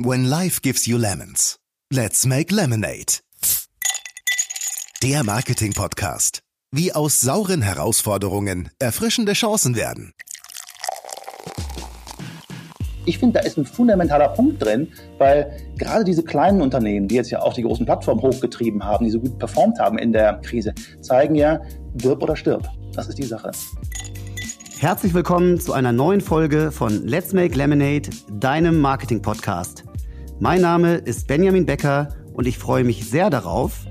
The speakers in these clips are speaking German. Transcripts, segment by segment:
When life gives you lemons, let's make lemonade. Der Marketing-Podcast. Wie aus sauren Herausforderungen erfrischende Chancen werden. Ich finde, da ist ein fundamentaler Punkt drin, weil gerade diese kleinen Unternehmen, die jetzt ja auch die großen Plattformen hochgetrieben haben, die so gut performt haben in der Krise, zeigen ja, wirb oder stirb. Das ist die Sache. Herzlich willkommen zu einer neuen Folge von Let's Make Lemonade, deinem Marketing-Podcast. Mein Name ist Benjamin Becker und ich freue mich sehr darauf,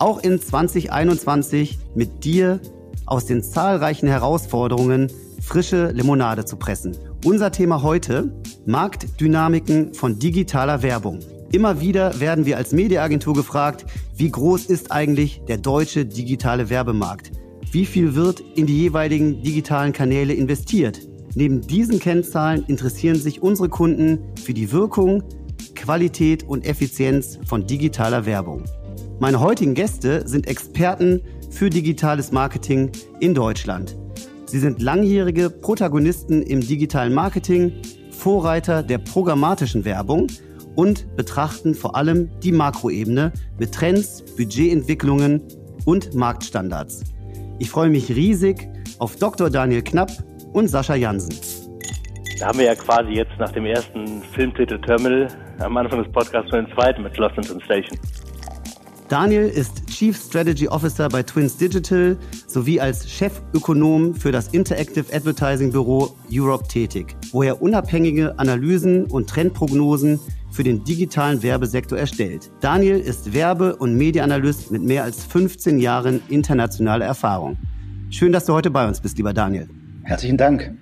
auch in 2021 mit dir aus den zahlreichen Herausforderungen frische Limonade zu pressen. Unser Thema heute, Marktdynamiken von digitaler Werbung. Immer wieder werden wir als Mediaagentur gefragt, wie groß ist eigentlich der deutsche digitale Werbemarkt? Wie viel wird in die jeweiligen digitalen Kanäle investiert? Neben diesen Kennzahlen interessieren sich unsere Kunden für die Wirkung, Qualität und Effizienz von digitaler Werbung. Meine heutigen Gäste sind Experten für digitales Marketing in Deutschland. Sie sind langjährige Protagonisten im digitalen Marketing, Vorreiter der programmatischen Werbung und betrachten vor allem die Makroebene mit Trends, Budgetentwicklungen und Marktstandards. Ich freue mich riesig auf Dr. Daniel Knapp und Sascha Jansen. Da haben wir ja quasi jetzt nach dem ersten Filmtitel Terminal am Anfang des Podcasts schon den zweiten mit Lost in Station. Daniel ist Chief Strategy Officer bei Twins Digital sowie als Chefökonom für das Interactive Advertising Büro Europe tätig, wo er unabhängige Analysen und Trendprognosen für den digitalen Werbesektor erstellt. Daniel ist Werbe- und Medienanalyst mit mehr als 15 Jahren internationaler Erfahrung. Schön, dass du heute bei uns bist, lieber Daniel. Herzlichen Dank.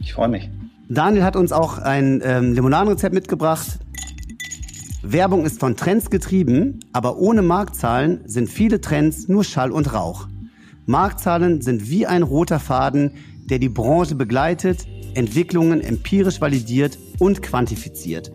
Ich freue mich. Daniel hat uns auch ein ähm, Limonadenrezept mitgebracht. Werbung ist von Trends getrieben, aber ohne Marktzahlen sind viele Trends nur Schall und Rauch. Marktzahlen sind wie ein roter Faden, der die Branche begleitet, Entwicklungen empirisch validiert und quantifiziert.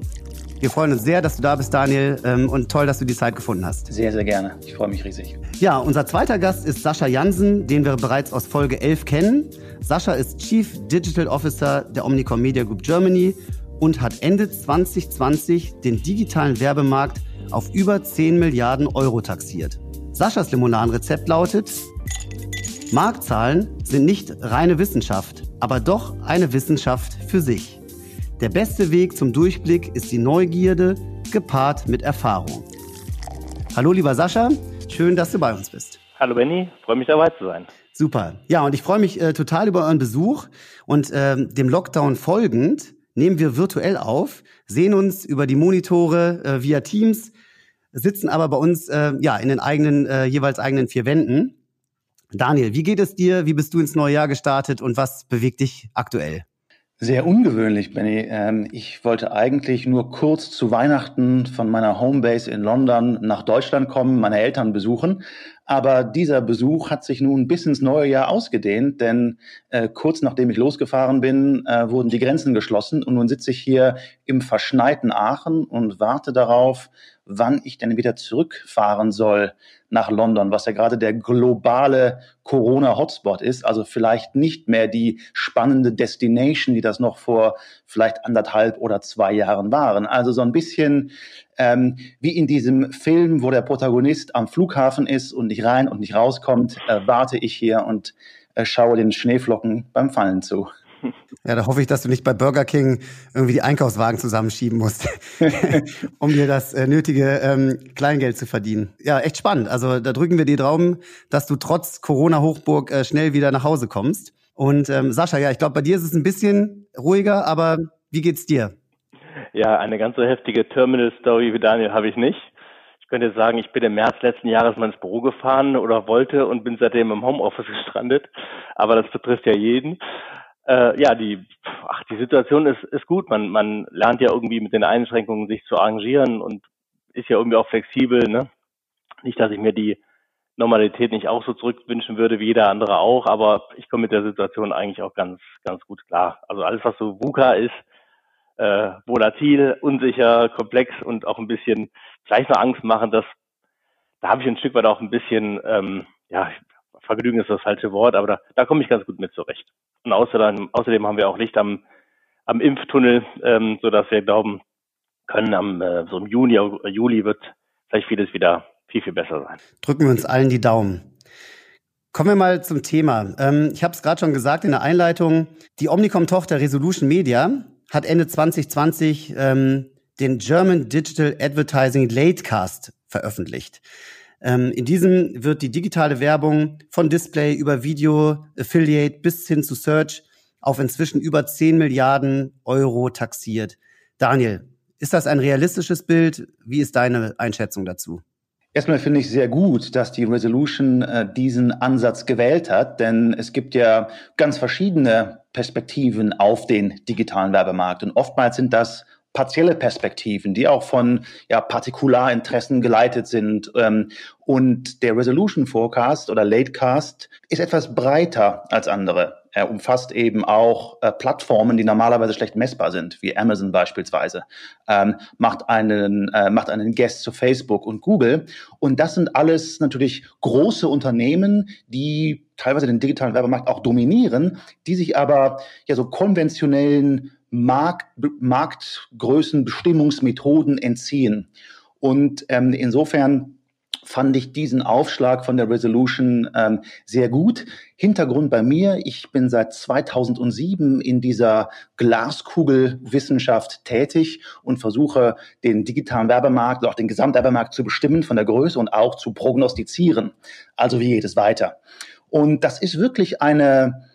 Wir freuen uns sehr, dass du da bist, Daniel, ähm, und toll, dass du die Zeit gefunden hast. Sehr, sehr gerne. Ich freue mich riesig. Ja, unser zweiter Gast ist Sascha Jansen, den wir bereits aus Folge 11 kennen. Sascha ist Chief Digital Officer der Omnicom Media Group Germany und hat Ende 2020 den digitalen Werbemarkt auf über 10 Milliarden Euro taxiert. Saschas Limonadenrezept lautet, Marktzahlen sind nicht reine Wissenschaft, aber doch eine Wissenschaft für sich. Der beste Weg zum Durchblick ist die Neugierde, gepaart mit Erfahrung. Hallo lieber Sascha, schön, dass du bei uns bist. Hallo Benny, freue mich dabei zu sein. Super. Ja, und ich freue mich äh, total über euren Besuch und äh, dem Lockdown folgend nehmen wir virtuell auf, sehen uns über die Monitore äh, via Teams, sitzen aber bei uns äh, ja in den eigenen äh, jeweils eigenen vier Wänden. Daniel, wie geht es dir? Wie bist du ins neue Jahr gestartet und was bewegt dich aktuell? Sehr ungewöhnlich, Benny. Ähm, ich wollte eigentlich nur kurz zu Weihnachten von meiner Homebase in London nach Deutschland kommen, meine Eltern besuchen. Aber dieser Besuch hat sich nun bis ins neue Jahr ausgedehnt, denn äh, kurz nachdem ich losgefahren bin, äh, wurden die Grenzen geschlossen und nun sitze ich hier im verschneiten Aachen und warte darauf, wann ich denn wieder zurückfahren soll nach London, was ja gerade der globale Corona-Hotspot ist. Also vielleicht nicht mehr die spannende Destination, die das noch vor vielleicht anderthalb oder zwei Jahren waren. Also so ein bisschen ähm, wie in diesem Film, wo der Protagonist am Flughafen ist und nicht rein und nicht rauskommt, äh, warte ich hier und äh, schaue den Schneeflocken beim Fallen zu. Ja, da hoffe ich, dass du nicht bei Burger King irgendwie die Einkaufswagen zusammenschieben musst, um dir das äh, nötige ähm, Kleingeld zu verdienen. Ja, echt spannend. Also da drücken wir die Daumen, dass du trotz Corona-Hochburg äh, schnell wieder nach Hause kommst. Und ähm, Sascha, ja, ich glaube, bei dir ist es ein bisschen ruhiger, aber wie geht's dir? Ja, eine ganz so heftige Terminal-Story wie Daniel habe ich nicht. Ich könnte sagen, ich bin im März letzten Jahres mal ins Büro gefahren oder wollte und bin seitdem im Homeoffice gestrandet. Aber das betrifft ja jeden. Äh, ja, die, ach, die Situation ist, ist gut. Man, man lernt ja irgendwie mit den Einschränkungen sich zu arrangieren und ist ja irgendwie auch flexibel. Ne? Nicht, dass ich mir die Normalität nicht auch so zurückwünschen würde wie jeder andere auch, aber ich komme mit der Situation eigentlich auch ganz, ganz gut klar. Also alles, was so VUCA ist, äh, volatil, unsicher, komplex und auch ein bisschen vielleicht noch Angst machen, das, da habe ich ein Stück weit auch ein bisschen, ähm, ja, Vergnügen ist das falsche Wort, aber da, da komme ich ganz gut mit zurecht. Und außerdem, außerdem haben wir auch Licht am, am Impftunnel, ähm, so dass wir glauben, können. Am äh, so im Juni, Juli wird vielleicht vieles wieder viel, viel besser sein. Drücken wir uns allen die Daumen. Kommen wir mal zum Thema. Ähm, ich habe es gerade schon gesagt in der Einleitung. Die Omnicom-Tochter Resolution Media hat Ende 2020 ähm, den German Digital Advertising Latecast veröffentlicht. Ähm, in diesem wird die digitale Werbung von Display über Video, Affiliate bis hin zu Search auf inzwischen über 10 Milliarden Euro taxiert. Daniel, ist das ein realistisches Bild? Wie ist deine Einschätzung dazu? Erstmal finde ich sehr gut, dass die Resolution äh, diesen Ansatz gewählt hat, denn es gibt ja ganz verschiedene Perspektiven auf den digitalen Werbemarkt und oftmals sind das partielle Perspektiven, die auch von ja, Partikularinteressen geleitet sind. Ähm, und der Resolution Forecast oder Latecast ist etwas breiter als andere. Er umfasst eben auch äh, Plattformen, die normalerweise schlecht messbar sind, wie Amazon beispielsweise, ähm, macht einen äh, macht einen Guest zu Facebook und Google. Und das sind alles natürlich große Unternehmen, die teilweise den digitalen Werbemarkt auch dominieren, die sich aber ja so konventionellen Markt, Marktgrößen, Bestimmungsmethoden entziehen. Und ähm, insofern fand ich diesen Aufschlag von der Resolution ähm, sehr gut. Hintergrund bei mir, ich bin seit 2007 in dieser Glaskugelwissenschaft tätig und versuche den digitalen Werbemarkt, auch den Gesamtwerbemarkt zu bestimmen von der Größe und auch zu prognostizieren. Also wie geht es weiter? Und das ist wirklich eine,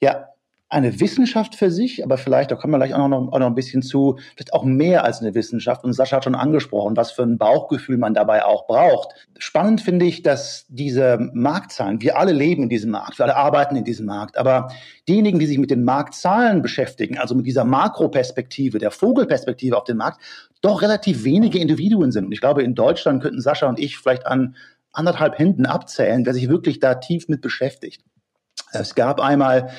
ja, eine Wissenschaft für sich, aber vielleicht, da kommen wir gleich auch noch, auch noch ein bisschen zu, vielleicht auch mehr als eine Wissenschaft. Und Sascha hat schon angesprochen, was für ein Bauchgefühl man dabei auch braucht. Spannend finde ich, dass diese Marktzahlen, wir alle leben in diesem Markt, wir alle arbeiten in diesem Markt, aber diejenigen, die sich mit den Marktzahlen beschäftigen, also mit dieser Makroperspektive, der Vogelperspektive auf den Markt, doch relativ wenige Individuen sind. Und ich glaube, in Deutschland könnten Sascha und ich vielleicht an anderthalb Händen abzählen, wer sich wirklich da tief mit beschäftigt. Es gab einmal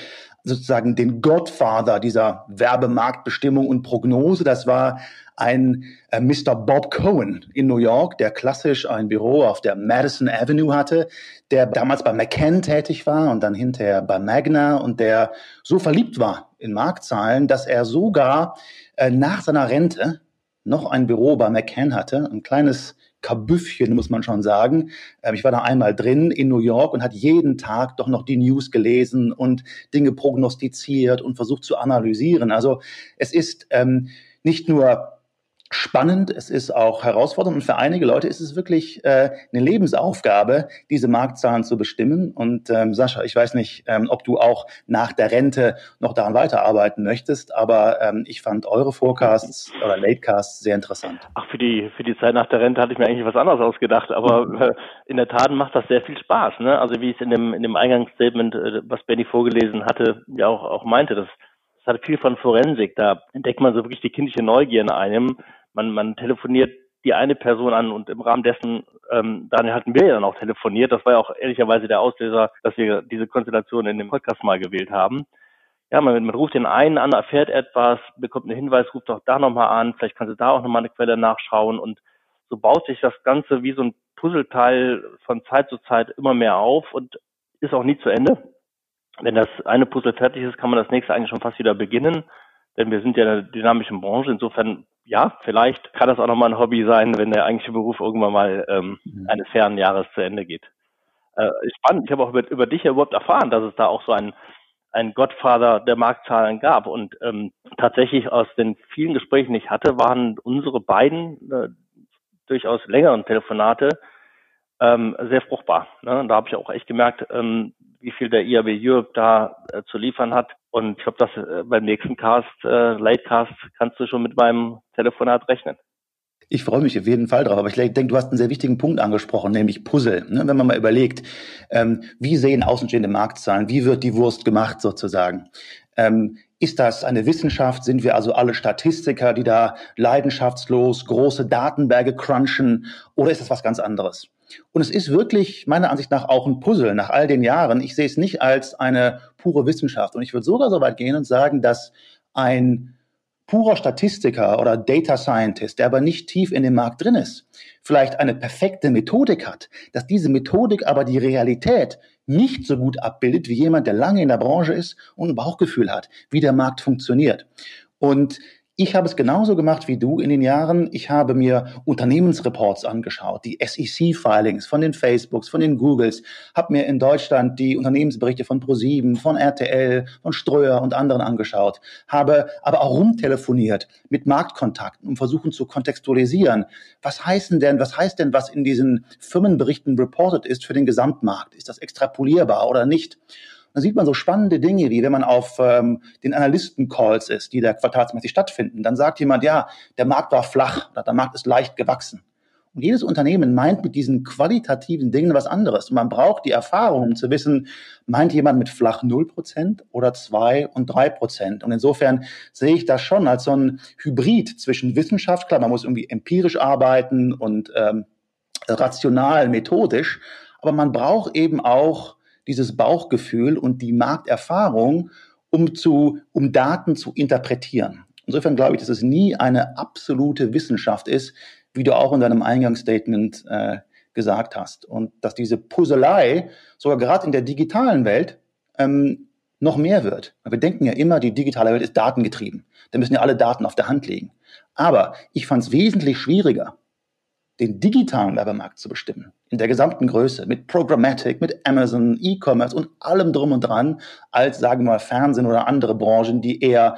sozusagen den Godfather dieser Werbemarktbestimmung und Prognose. Das war ein äh, Mr. Bob Cohen in New York, der klassisch ein Büro auf der Madison Avenue hatte, der damals bei McCann tätig war und dann hinterher bei Magna und der so verliebt war in Marktzahlen, dass er sogar äh, nach seiner Rente noch ein Büro bei McCann hatte, ein kleines Kabüffchen, muss man schon sagen. Ähm, ich war da einmal drin in New York und hat jeden Tag doch noch die News gelesen und Dinge prognostiziert und versucht zu analysieren. Also es ist ähm, nicht nur spannend, es ist auch herausfordernd und für einige Leute ist es wirklich äh, eine Lebensaufgabe, diese Marktzahlen zu bestimmen. Und ähm, Sascha, ich weiß nicht, ähm, ob du auch nach der Rente noch daran weiterarbeiten möchtest, aber ähm, ich fand eure Forecasts oder Latecasts sehr interessant. Ach, für die für die Zeit nach der Rente hatte ich mir eigentlich was anderes ausgedacht, aber äh, in der Tat macht das sehr viel Spaß. Ne? Also wie ich es in dem in dem Eingangsstatement, äh, was Benny vorgelesen hatte, ja auch auch meinte, das das hat viel von Forensik. Da entdeckt man so wirklich die kindliche Neugier in einem man, man telefoniert die eine Person an und im Rahmen dessen, ähm, dann hatten wir ja dann auch telefoniert. Das war ja auch ehrlicherweise der Auslöser, dass wir diese Konstellation in dem Podcast mal gewählt haben. Ja, man, man ruft den einen an, erfährt etwas, bekommt einen Hinweis, ruft auch da nochmal an, vielleicht kannst du da auch nochmal eine Quelle nachschauen und so baut sich das Ganze wie so ein Puzzleteil von Zeit zu Zeit immer mehr auf und ist auch nie zu Ende. Wenn das eine Puzzle fertig ist, kann man das nächste eigentlich schon fast wieder beginnen, denn wir sind ja in einer dynamischen Branche. Insofern ja, vielleicht kann das auch nochmal ein Hobby sein, wenn der eigentliche Beruf irgendwann mal ähm, mhm. eines fernen Jahres zu Ende geht. Äh, spannend. Ich habe auch über, über dich ja überhaupt erfahren, dass es da auch so ein ein Gottvater der Marktzahlen gab. Und ähm, tatsächlich aus den vielen Gesprächen, die ich hatte, waren unsere beiden äh, durchaus längeren Telefonate ähm, sehr fruchtbar. Ne? Und da habe ich auch echt gemerkt, ähm, wie viel der IAB Europe da äh, zu liefern hat. Und ich glaube, dass äh, beim nächsten Cast, äh, Latecast, kannst du schon mit meinem Telefonat rechnen. Ich freue mich auf jeden Fall drauf, aber ich denke, du hast einen sehr wichtigen Punkt angesprochen, nämlich Puzzle. Ne? Wenn man mal überlegt, ähm, wie sehen außenstehende Marktzahlen, wie wird die Wurst gemacht sozusagen? Ähm, ist das eine Wissenschaft? Sind wir also alle Statistiker, die da leidenschaftslos große Datenberge crunchen? Oder ist das was ganz anderes? Und es ist wirklich meiner Ansicht nach auch ein Puzzle nach all den Jahren. Ich sehe es nicht als eine pure Wissenschaft. Und ich würde sogar so weit gehen und sagen, dass ein purer Statistiker oder Data Scientist, der aber nicht tief in dem Markt drin ist, vielleicht eine perfekte Methodik hat, dass diese Methodik aber die Realität nicht so gut abbildet wie jemand, der lange in der Branche ist und ein Bauchgefühl hat, wie der Markt funktioniert. Und Ich habe es genauso gemacht wie du in den Jahren. Ich habe mir Unternehmensreports angeschaut, die SEC-Filings von den Facebooks, von den Googles, habe mir in Deutschland die Unternehmensberichte von ProSieben, von RTL, von Ströer und anderen angeschaut, habe aber auch rumtelefoniert mit Marktkontakten, um versuchen zu kontextualisieren. Was heißen denn, was heißt denn, was in diesen Firmenberichten reported ist für den Gesamtmarkt? Ist das extrapolierbar oder nicht? Da sieht man so spannende Dinge, wie wenn man auf ähm, den Analysten-Calls ist, die da quartalsmäßig stattfinden. Dann sagt jemand, ja, der Markt war flach oder der Markt ist leicht gewachsen. Und jedes Unternehmen meint mit diesen qualitativen Dingen was anderes. Und man braucht die Erfahrung, um zu wissen, meint jemand mit flach 0% oder 2 und 3%. Und insofern sehe ich das schon als so ein Hybrid zwischen Wissenschaft, klar, man muss irgendwie empirisch arbeiten und ähm, rational, methodisch, aber man braucht eben auch dieses Bauchgefühl und die Markterfahrung, um zu, um Daten zu interpretieren. Insofern glaube ich, dass es nie eine absolute Wissenschaft ist, wie du auch in deinem Eingangsstatement äh, gesagt hast. Und dass diese Puzzlei sogar gerade in der digitalen Welt ähm, noch mehr wird. Wir denken ja immer, die digitale Welt ist datengetrieben. Da müssen ja alle Daten auf der Hand liegen. Aber ich fand es wesentlich schwieriger, den digitalen Werbemarkt zu bestimmen, in der gesamten Größe, mit Programmatic, mit Amazon, E-Commerce und allem drum und dran, als, sagen wir mal, Fernsehen oder andere Branchen, die eher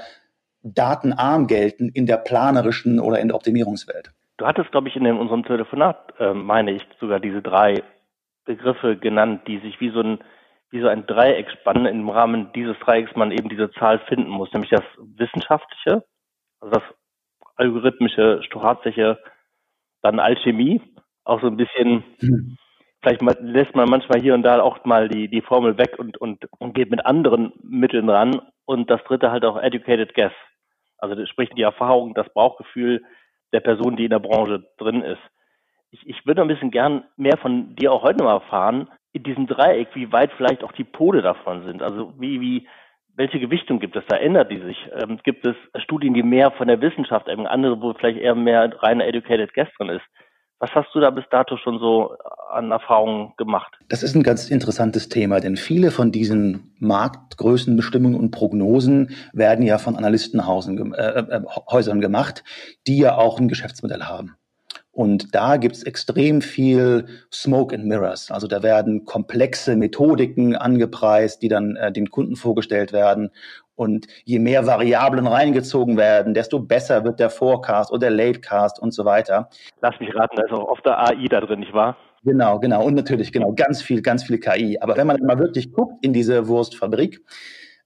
datenarm gelten in der planerischen oder in der Optimierungswelt. Du hattest, glaube ich, in unserem Telefonat, äh, meine ich, sogar diese drei Begriffe genannt, die sich wie so ein wie so ein Dreieck spannen. Im Rahmen dieses Dreiecks man eben diese Zahl finden muss, nämlich das Wissenschaftliche, also das algorithmische, stochastische dann Alchemie, auch so ein bisschen, mhm. vielleicht mal, lässt man manchmal hier und da auch mal die, die Formel weg und, und, und geht mit anderen Mitteln ran. Und das dritte halt auch Educated Guess. Also sprich die Erfahrung, das Bauchgefühl der Person, die in der Branche drin ist. Ich, ich würde ein bisschen gern mehr von dir auch heute mal erfahren, in diesem Dreieck, wie weit vielleicht auch die Pole davon sind. Also wie, wie, welche Gewichtung gibt es da? Ändert die sich? Ähm, gibt es Studien, die mehr von der Wissenschaft, eben andere, wo vielleicht eher mehr reine Educated Guest drin ist? Was hast du da bis dato schon so an Erfahrungen gemacht? Das ist ein ganz interessantes Thema, denn viele von diesen Marktgrößenbestimmungen und Prognosen werden ja von Analystenhäusern äh, äh, gemacht, die ja auch ein Geschäftsmodell haben. Und da gibt's extrem viel Smoke and Mirrors. Also da werden komplexe Methodiken angepreist, die dann äh, den Kunden vorgestellt werden. Und je mehr Variablen reingezogen werden, desto besser wird der Forecast oder der Latecast und so weiter. Lass mich raten, da ist auch oft der AI da drin, nicht wahr? Genau, genau. Und natürlich, genau, ganz viel, ganz viel KI. Aber wenn man mal wirklich guckt in diese Wurstfabrik,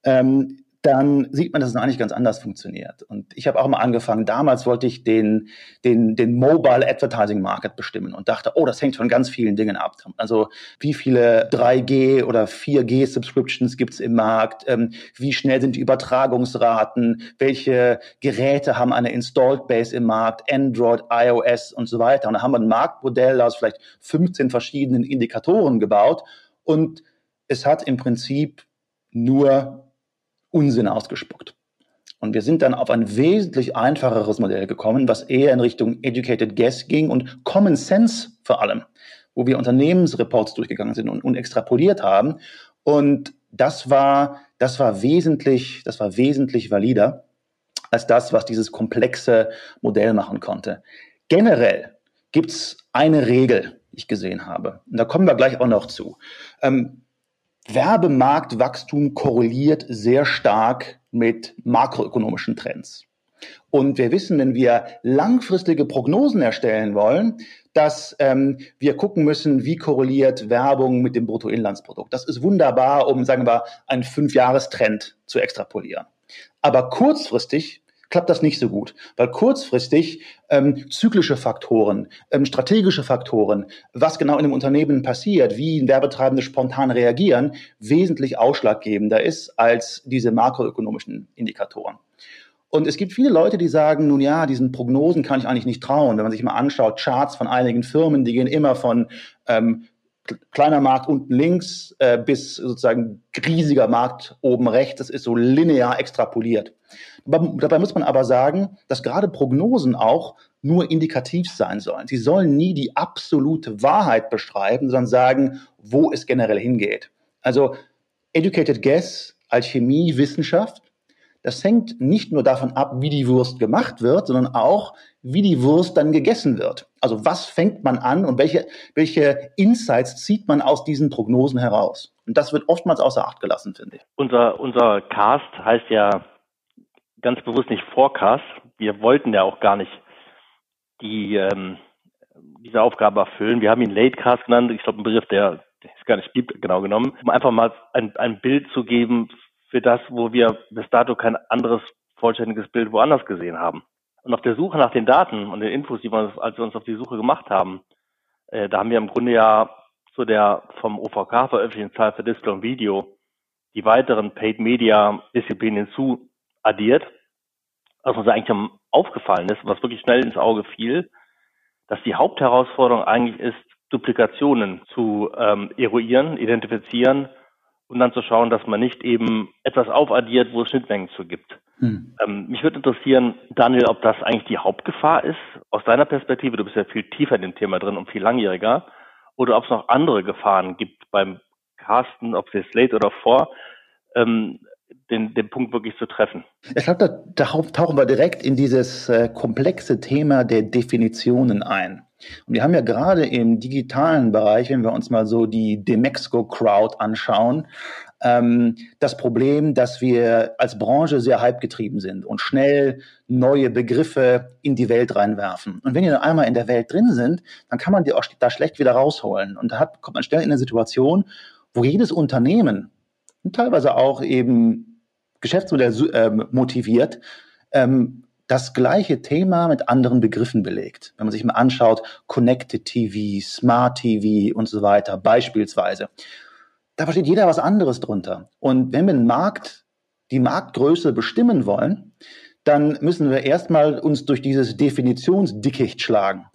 ähm, dann sieht man, dass es eigentlich ganz anders funktioniert. Und ich habe auch mal angefangen, damals wollte ich den, den, den Mobile Advertising Market bestimmen und dachte, oh, das hängt von ganz vielen Dingen ab. Also wie viele 3G oder 4G Subscriptions gibt's im Markt, ähm, wie schnell sind die Übertragungsraten, welche Geräte haben eine Installed Base im Markt, Android, iOS und so weiter. Und da haben wir ein Marktmodell aus vielleicht 15 verschiedenen Indikatoren gebaut und es hat im Prinzip nur Unsinn ausgespuckt. Und wir sind dann auf ein wesentlich einfacheres Modell gekommen, was eher in Richtung Educated Guess ging und Common Sense vor allem, wo wir Unternehmensreports durchgegangen sind und, und extrapoliert haben. Und das war, das war wesentlich, das war wesentlich valider als das, was dieses komplexe Modell machen konnte. Generell gibt's eine Regel, die ich gesehen habe. Und da kommen wir gleich auch noch zu. Ähm, Werbemarktwachstum korreliert sehr stark mit makroökonomischen Trends. Und wir wissen, wenn wir langfristige Prognosen erstellen wollen, dass ähm, wir gucken müssen, wie korreliert Werbung mit dem Bruttoinlandsprodukt. Das ist wunderbar, um, sagen wir, einen Fünfjahrestrend zu extrapolieren. Aber kurzfristig klappt das nicht so gut, weil kurzfristig ähm, zyklische Faktoren, ähm, strategische Faktoren, was genau in dem Unternehmen passiert, wie Werbetreibende spontan reagieren, wesentlich ausschlaggebender ist als diese makroökonomischen Indikatoren. Und es gibt viele Leute, die sagen, nun ja, diesen Prognosen kann ich eigentlich nicht trauen. Wenn man sich mal anschaut, Charts von einigen Firmen, die gehen immer von ähm, kleiner Markt unten links äh, bis sozusagen riesiger Markt oben rechts. Das ist so linear extrapoliert. Dabei muss man aber sagen, dass gerade Prognosen auch nur indikativ sein sollen. Sie sollen nie die absolute Wahrheit beschreiben, sondern sagen, wo es generell hingeht. Also Educated Guess, Alchemie, Wissenschaft, das hängt nicht nur davon ab, wie die Wurst gemacht wird, sondern auch, wie die Wurst dann gegessen wird. Also was fängt man an und welche, welche Insights zieht man aus diesen Prognosen heraus? Und das wird oftmals außer Acht gelassen, finde ich. Unser, unser Cast heißt ja ganz bewusst nicht Forecast. Wir wollten ja auch gar nicht die, ähm, diese Aufgabe erfüllen. Wir haben ihn Latecast genannt. Ich glaube, ein Begriff, der, es gar nicht gibt, genau genommen, um einfach mal ein, ein Bild zu geben für das, wo wir bis dato kein anderes vollständiges Bild woanders gesehen haben. Und auf der Suche nach den Daten und den Infos, die wir, als wir uns auf die Suche gemacht haben, äh, da haben wir im Grunde ja zu der vom OVK veröffentlichten Zahl für Display und Video die weiteren Paid Media Disziplinen hinzu addiert. Was uns eigentlich aufgefallen ist, was wirklich schnell ins Auge fiel, dass die Hauptherausforderung eigentlich ist, Duplikationen zu ähm, eruieren, identifizieren und dann zu schauen, dass man nicht eben etwas aufaddiert, wo es Schnittmengen zu gibt. Hm. Ähm, mich würde interessieren, Daniel, ob das eigentlich die Hauptgefahr ist, aus deiner Perspektive, du bist ja viel tiefer in dem Thema drin und viel langjähriger, oder ob es noch andere Gefahren gibt beim Casten, ob es jetzt late oder vor, ähm, den, den Punkt wirklich zu treffen. Ich glaube, da, tauchen wir direkt in dieses äh, komplexe Thema der Definitionen ein. Und wir haben ja gerade im digitalen Bereich, wenn wir uns mal so die Demexco-Crowd anschauen, ähm, das Problem, dass wir als Branche sehr hypegetrieben sind und schnell neue Begriffe in die Welt reinwerfen. Und wenn die dann einmal in der Welt drin sind, dann kann man die auch da schlecht wieder rausholen. Und da hat, kommt man schnell in eine Situation, wo jedes Unternehmen und teilweise auch eben Geschäftsmodell äh, motiviert, ähm, das gleiche Thema mit anderen Begriffen belegt. Wenn man sich mal anschaut, Connected TV, Smart TV und so weiter, beispielsweise. Da versteht jeder was anderes drunter. Und wenn wir den Markt, die Marktgröße bestimmen wollen, dann müssen wir erstmal uns durch dieses Definitionsdickicht schlagen.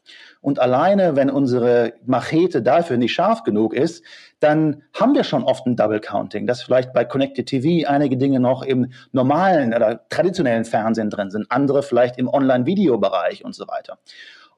Und alleine, wenn unsere Machete dafür nicht scharf genug ist, dann haben wir schon oft ein Double Counting, dass vielleicht bei Connected TV einige Dinge noch im normalen oder traditionellen Fernsehen drin sind, andere vielleicht im Online-Video-Bereich und so weiter.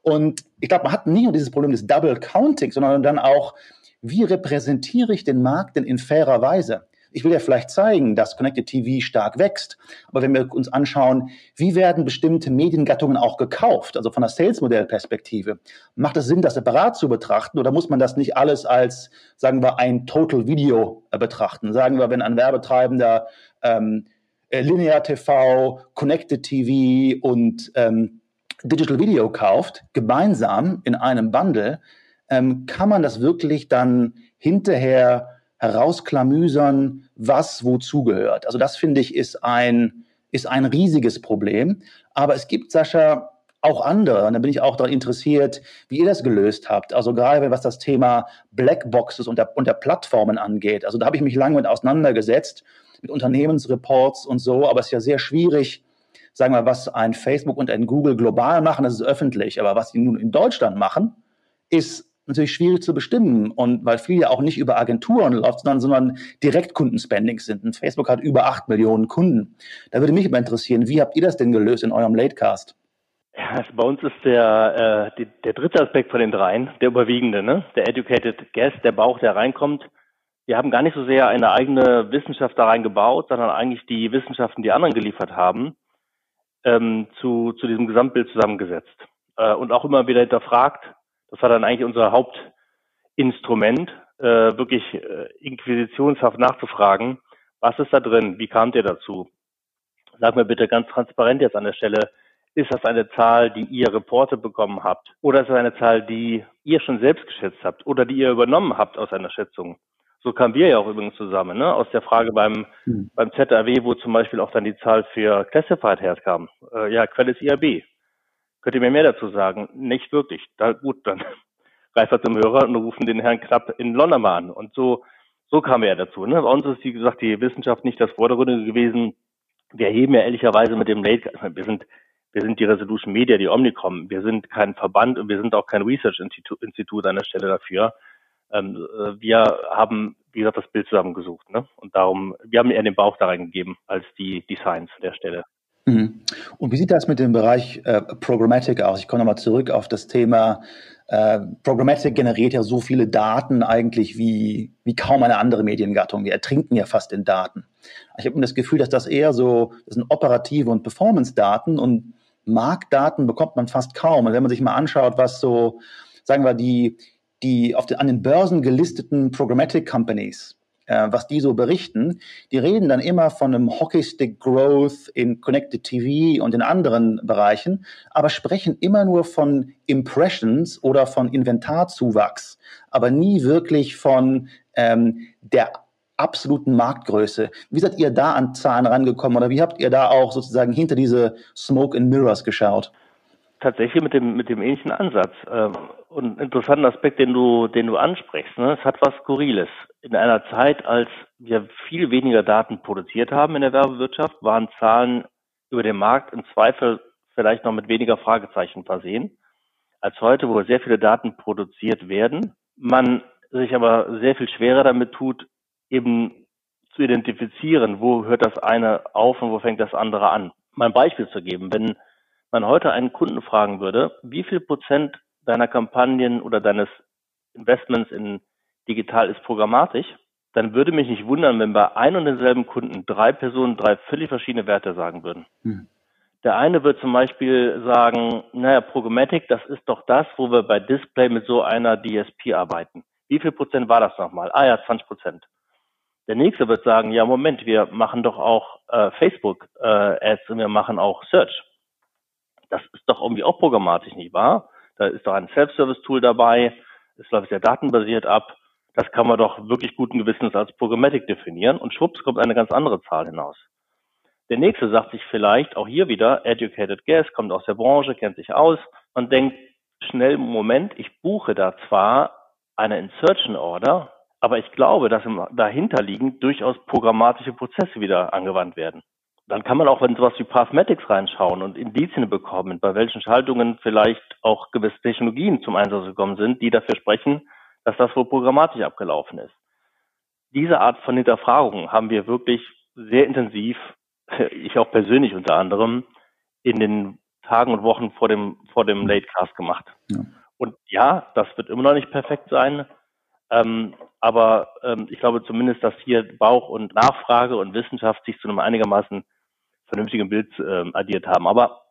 Und ich glaube, man hat nicht nur dieses Problem des Double Counting, sondern dann auch, wie repräsentiere ich den Markt denn in fairer Weise? Ich will ja vielleicht zeigen, dass Connected TV stark wächst. Aber wenn wir uns anschauen, wie werden bestimmte Mediengattungen auch gekauft, also von der Sales-Modell-Perspektive, macht es Sinn, das separat zu betrachten oder muss man das nicht alles als, sagen wir, ein Total Video äh, betrachten? Sagen wir, wenn ein Werbetreibender ähm, äh, Linear TV, Connected TV und ähm, Digital Video kauft, gemeinsam in einem Bundle, ähm, kann man das wirklich dann hinterher herausklamüsern, was wozu gehört. Also das finde ich ist ein, ist ein riesiges Problem. Aber es gibt, Sascha, auch andere. Und da bin ich auch daran interessiert, wie ihr das gelöst habt. Also gerade was das Thema Blackboxes und der, und der Plattformen angeht. Also da habe ich mich lange mit auseinandergesetzt, mit Unternehmensreports und so. Aber es ist ja sehr schwierig, sagen wir, was ein Facebook und ein Google global machen, das ist öffentlich. Aber was sie nun in Deutschland machen, ist natürlich schwierig zu bestimmen und weil viel ja auch nicht über Agenturen läuft, sondern, sondern Direktkundenspendings sind. Und Facebook hat über acht Millionen Kunden. Da würde mich immer interessieren, wie habt ihr das denn gelöst in eurem Latecast? Ja, also bei uns ist der, äh, die, der dritte Aspekt von den dreien, der überwiegende, ne? der Educated Guest, der Bauch, der reinkommt. Wir haben gar nicht so sehr eine eigene Wissenschaft da reingebaut, sondern eigentlich die Wissenschaften, die anderen geliefert haben, ähm, zu, zu diesem Gesamtbild zusammengesetzt. Äh, und auch immer wieder hinterfragt, das war dann eigentlich unser Hauptinstrument, äh, wirklich äh, inquisitionshaft nachzufragen, was ist da drin, wie kamt ihr dazu? Sag mir bitte ganz transparent jetzt an der Stelle, ist das eine Zahl, die ihr Reporte bekommen habt? Oder ist das eine Zahl, die ihr schon selbst geschätzt habt oder die ihr übernommen habt aus einer Schätzung? So kamen wir ja auch übrigens zusammen, ne? aus der Frage beim, mhm. beim ZAW, wo zum Beispiel auch dann die Zahl für Classified herkam. Äh, ja, Quelle ist IAB. Könnt ihr mir mehr dazu sagen? Nicht wirklich. Da, gut, dann greifen zum Hörer und rufen den Herrn Knapp in London mal an. Und so, so kam er dazu. Ne? Bei uns ist, wie gesagt, die Wissenschaft nicht das Vordergründe gewesen. Wir heben ja ehrlicherweise mit dem Late, wir sind, wir sind die Resolution Media, die Omnicom. Wir sind kein Verband und wir sind auch kein Research Institut, Institut an der Stelle dafür. Ähm, äh, wir haben, wie gesagt, das Bild zusammengesucht. Ne? Und darum, wir haben eher den Bauch da reingegeben als die, die Science an der Stelle. Mhm. Und wie sieht das mit dem Bereich äh, Programmatic aus? Ich komme nochmal zurück auf das Thema äh, Programmatic generiert ja so viele Daten eigentlich wie, wie kaum eine andere Mediengattung. Wir ertrinken ja fast in Daten. Ich habe das Gefühl, dass das eher so, das sind operative und Performance-Daten und Marktdaten bekommt man fast kaum. Und wenn man sich mal anschaut, was so, sagen wir, die, die auf den, an den Börsen gelisteten Programmatic Companies, äh, was die so berichten, die reden dann immer von einem Hockeystick Growth in Connected TV und in anderen Bereichen, aber sprechen immer nur von Impressions oder von Inventarzuwachs, aber nie wirklich von ähm, der absoluten Marktgröße. Wie seid ihr da an Zahlen rangekommen oder wie habt ihr da auch sozusagen hinter diese Smoke and Mirrors geschaut? Tatsächlich mit dem, mit dem ähnlichen Ansatz. Ähm, und interessanten Aspekt, den du, den du ansprichst. Ne? Es hat was Skurriles. In einer Zeit, als wir viel weniger Daten produziert haben in der Werbewirtschaft, waren Zahlen über den Markt im Zweifel vielleicht noch mit weniger Fragezeichen versehen, als heute, wo sehr viele Daten produziert werden. Man sich aber sehr viel schwerer damit tut, eben zu identifizieren, wo hört das eine auf und wo fängt das andere an. Mal ein Beispiel zu geben. Wenn man heute einen Kunden fragen würde, wie viel Prozent deiner Kampagnen oder deines Investments in digital ist programmatisch, dann würde mich nicht wundern, wenn bei ein und denselben Kunden drei Personen drei völlig verschiedene Werte sagen würden. Hm. Der eine wird zum Beispiel sagen, naja, Programmatic, das ist doch das, wo wir bei Display mit so einer DSP arbeiten. Wie viel Prozent war das nochmal? Ah ja, 20 Prozent. Der nächste wird sagen, ja, Moment, wir machen doch auch äh, Facebook-Ads äh, und wir machen auch Search. Das ist doch irgendwie auch programmatisch, nicht wahr? Da ist doch ein Self-Service-Tool dabei. Es läuft sehr datenbasiert ab. Das kann man doch wirklich guten Gewissens als Programmatic definieren. Und schwupps kommt eine ganz andere Zahl hinaus. Der nächste sagt sich vielleicht auch hier wieder, educated guess, kommt aus der Branche, kennt sich aus. Man denkt schnell, Moment, ich buche da zwar eine Insertion Order, aber ich glaube, dass dahinterliegend durchaus programmatische Prozesse wieder angewandt werden. Dann kann man auch in sowas wie Pathmatics reinschauen und Indizien bekommen, bei welchen Schaltungen vielleicht auch gewisse Technologien zum Einsatz gekommen sind, die dafür sprechen, dass das wohl programmatisch abgelaufen ist. Diese Art von Hinterfragung haben wir wirklich sehr intensiv, ich auch persönlich unter anderem, in den Tagen und Wochen vor dem, vor dem Latecast gemacht. Ja. Und ja, das wird immer noch nicht perfekt sein, ähm, aber ähm, ich glaube zumindest, dass hier Bauch und Nachfrage und Wissenschaft sich zu einem einigermaßen vernünftigen Bild ähm, addiert haben. Aber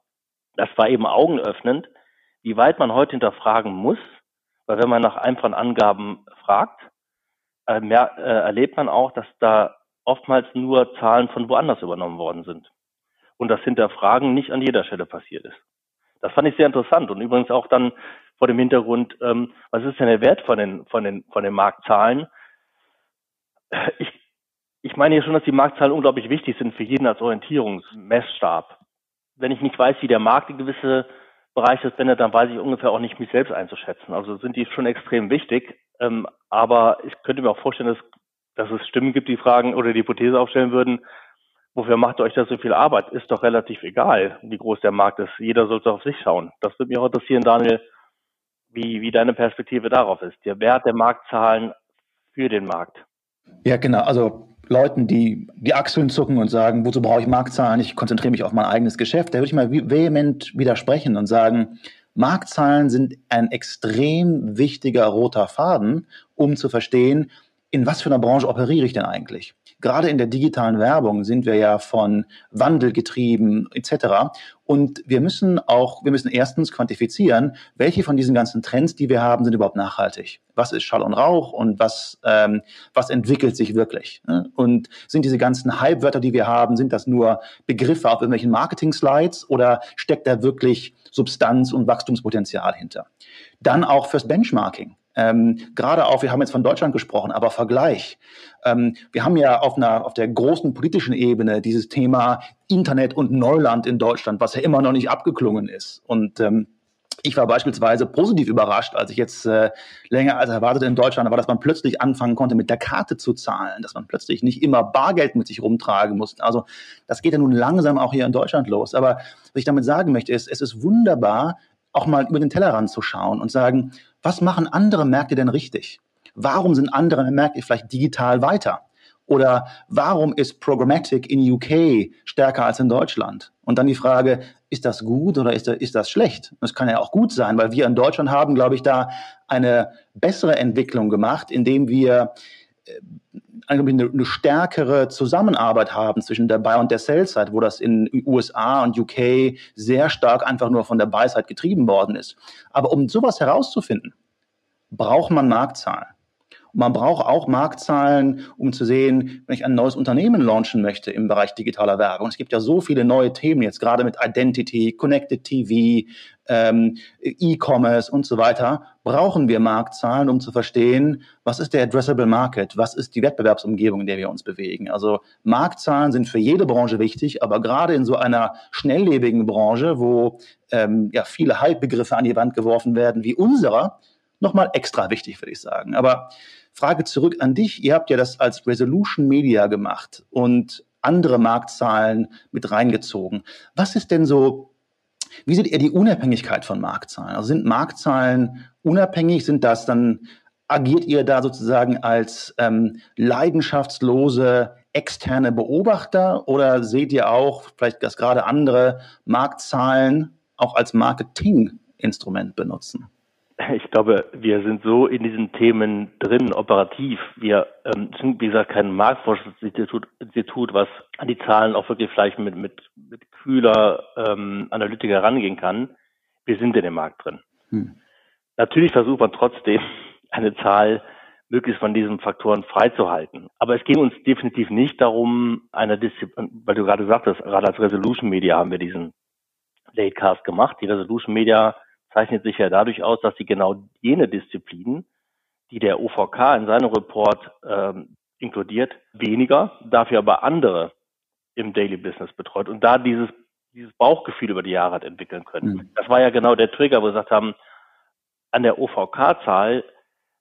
das war eben augenöffnend, wie weit man heute hinterfragen muss, weil wenn man nach einfachen Angaben fragt, äh, mehr, äh, erlebt man auch, dass da oftmals nur Zahlen von woanders übernommen worden sind. Und das Hinterfragen nicht an jeder Stelle passiert ist. Das fand ich sehr interessant und übrigens auch dann vor dem Hintergrund, ähm, was ist denn der Wert von den, von den, von den Marktzahlen? Ich ich meine hier schon, dass die Marktzahlen unglaublich wichtig sind für jeden als Orientierungsmessstab. Wenn ich nicht weiß, wie der Markt in gewisse Bereiche spendet, dann weiß ich ungefähr auch nicht, mich selbst einzuschätzen. Also sind die schon extrem wichtig. Ähm, aber ich könnte mir auch vorstellen, dass, dass es Stimmen gibt, die fragen oder die Hypothese aufstellen würden, wofür macht ihr euch da so viel Arbeit? Ist doch relativ egal, wie groß der Markt ist. Jeder sollte auf sich schauen. Das würde mich auch interessieren, Daniel, wie, wie deine Perspektive darauf ist. Der Wert der Marktzahlen für den Markt. Ja, genau. Also Leuten, die die Achseln zucken und sagen, wozu brauche ich Marktzahlen? Ich konzentriere mich auf mein eigenes Geschäft. Da würde ich mal vehement widersprechen und sagen, Marktzahlen sind ein extrem wichtiger roter Faden, um zu verstehen, in was für einer Branche operiere ich denn eigentlich? Gerade in der digitalen Werbung sind wir ja von Wandel getrieben etc. Und wir müssen auch, wir müssen erstens quantifizieren, welche von diesen ganzen Trends, die wir haben, sind überhaupt nachhaltig. Was ist Schall und Rauch und was, ähm, was entwickelt sich wirklich? Ne? Und sind diese ganzen Hype-Wörter, die wir haben, sind das nur Begriffe auf irgendwelchen Marketing-Slides oder steckt da wirklich Substanz und Wachstumspotenzial hinter? Dann auch fürs Benchmarking. Ähm, gerade auch, wir haben jetzt von Deutschland gesprochen, aber Vergleich. Ähm, wir haben ja auf, einer, auf der großen politischen Ebene dieses Thema Internet und Neuland in Deutschland, was ja immer noch nicht abgeklungen ist. Und ähm, ich war beispielsweise positiv überrascht, als ich jetzt äh, länger als erwartet in Deutschland war, dass man plötzlich anfangen konnte, mit der Karte zu zahlen, dass man plötzlich nicht immer Bargeld mit sich rumtragen musste. Also das geht ja nun langsam auch hier in Deutschland los. Aber was ich damit sagen möchte, ist, es ist wunderbar, auch mal über den Tellerrand zu schauen und sagen, was machen andere Märkte denn richtig? Warum sind andere Märkte vielleicht digital weiter? Oder warum ist Programmatic in UK stärker als in Deutschland? Und dann die Frage, ist das gut oder ist das, ist das schlecht? Das kann ja auch gut sein, weil wir in Deutschland haben, glaube ich, da eine bessere Entwicklung gemacht, indem wir äh, eine, eine stärkere Zusammenarbeit haben zwischen der Buy- und der Sell-Side, wo das in USA und UK sehr stark einfach nur von der Buy-Side getrieben worden ist. Aber um sowas herauszufinden, braucht man Marktzahlen. Man braucht auch Marktzahlen, um zu sehen, wenn ich ein neues Unternehmen launchen möchte im Bereich digitaler Werbung. Es gibt ja so viele neue Themen jetzt, gerade mit Identity, Connected TV, ähm, E-Commerce und so weiter. Brauchen wir Marktzahlen, um zu verstehen, was ist der Addressable Market, was ist die Wettbewerbsumgebung, in der wir uns bewegen. Also Marktzahlen sind für jede Branche wichtig, aber gerade in so einer schnelllebigen Branche, wo ähm, ja viele Hype-Begriffe an die Wand geworfen werden, wie unserer, nochmal extra wichtig, würde ich sagen. Aber Frage zurück an dich. Ihr habt ja das als Resolution Media gemacht und andere Marktzahlen mit reingezogen. Was ist denn so, wie seht ihr die Unabhängigkeit von Marktzahlen? Also sind Marktzahlen unabhängig? Sind das dann, agiert ihr da sozusagen als ähm, leidenschaftslose externe Beobachter oder seht ihr auch vielleicht, dass gerade andere Marktzahlen auch als Marketinginstrument benutzen? Ich glaube, wir sind so in diesen Themen drin, operativ. Wir ähm, sind, wie gesagt, kein Marktforschungsinstitut, Institut, was an die Zahlen auch wirklich vielleicht mit, mit, mit kühler ähm, Analytiker rangehen kann. Wir sind in dem Markt drin. Hm. Natürlich versucht man trotzdem, eine Zahl möglichst von diesen Faktoren freizuhalten. Aber es geht uns definitiv nicht darum, eine Disziplin, weil du gerade sagtest, gerade als Resolution Media haben wir diesen Latecast gemacht. Die Resolution Media zeichnet sich ja dadurch aus, dass sie genau jene Disziplinen, die der OVK in seinem Report ähm, inkludiert, weniger, dafür aber andere im Daily Business betreut und da dieses, dieses Bauchgefühl über die Jahre hat entwickeln können. Mhm. Das war ja genau der Trigger, wo wir gesagt haben, an der OVK-Zahl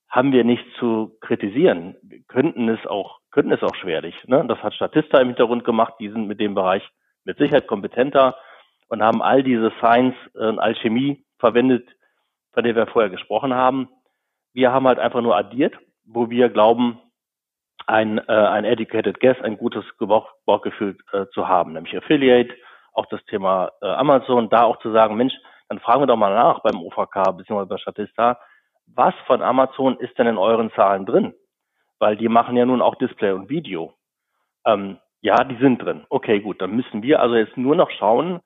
haben wir nichts zu kritisieren. Wir könnten es auch, könnten es auch schwerlich. Ne? Das hat Statista im Hintergrund gemacht, die sind mit dem Bereich mit Sicherheit kompetenter und haben all diese Science und Alchemie verwendet, von der wir vorher gesprochen haben. Wir haben halt einfach nur addiert, wo wir glauben, ein, äh, ein educated guess, ein gutes Bauchgefühl äh, zu haben, nämlich Affiliate, auch das Thema äh, Amazon, da auch zu sagen, Mensch, dann fragen wir doch mal nach beim OVK bzw. bei Statista, was von Amazon ist denn in euren Zahlen drin? Weil die machen ja nun auch Display und Video. Ähm, ja, die sind drin. Okay, gut, dann müssen wir also jetzt nur noch schauen,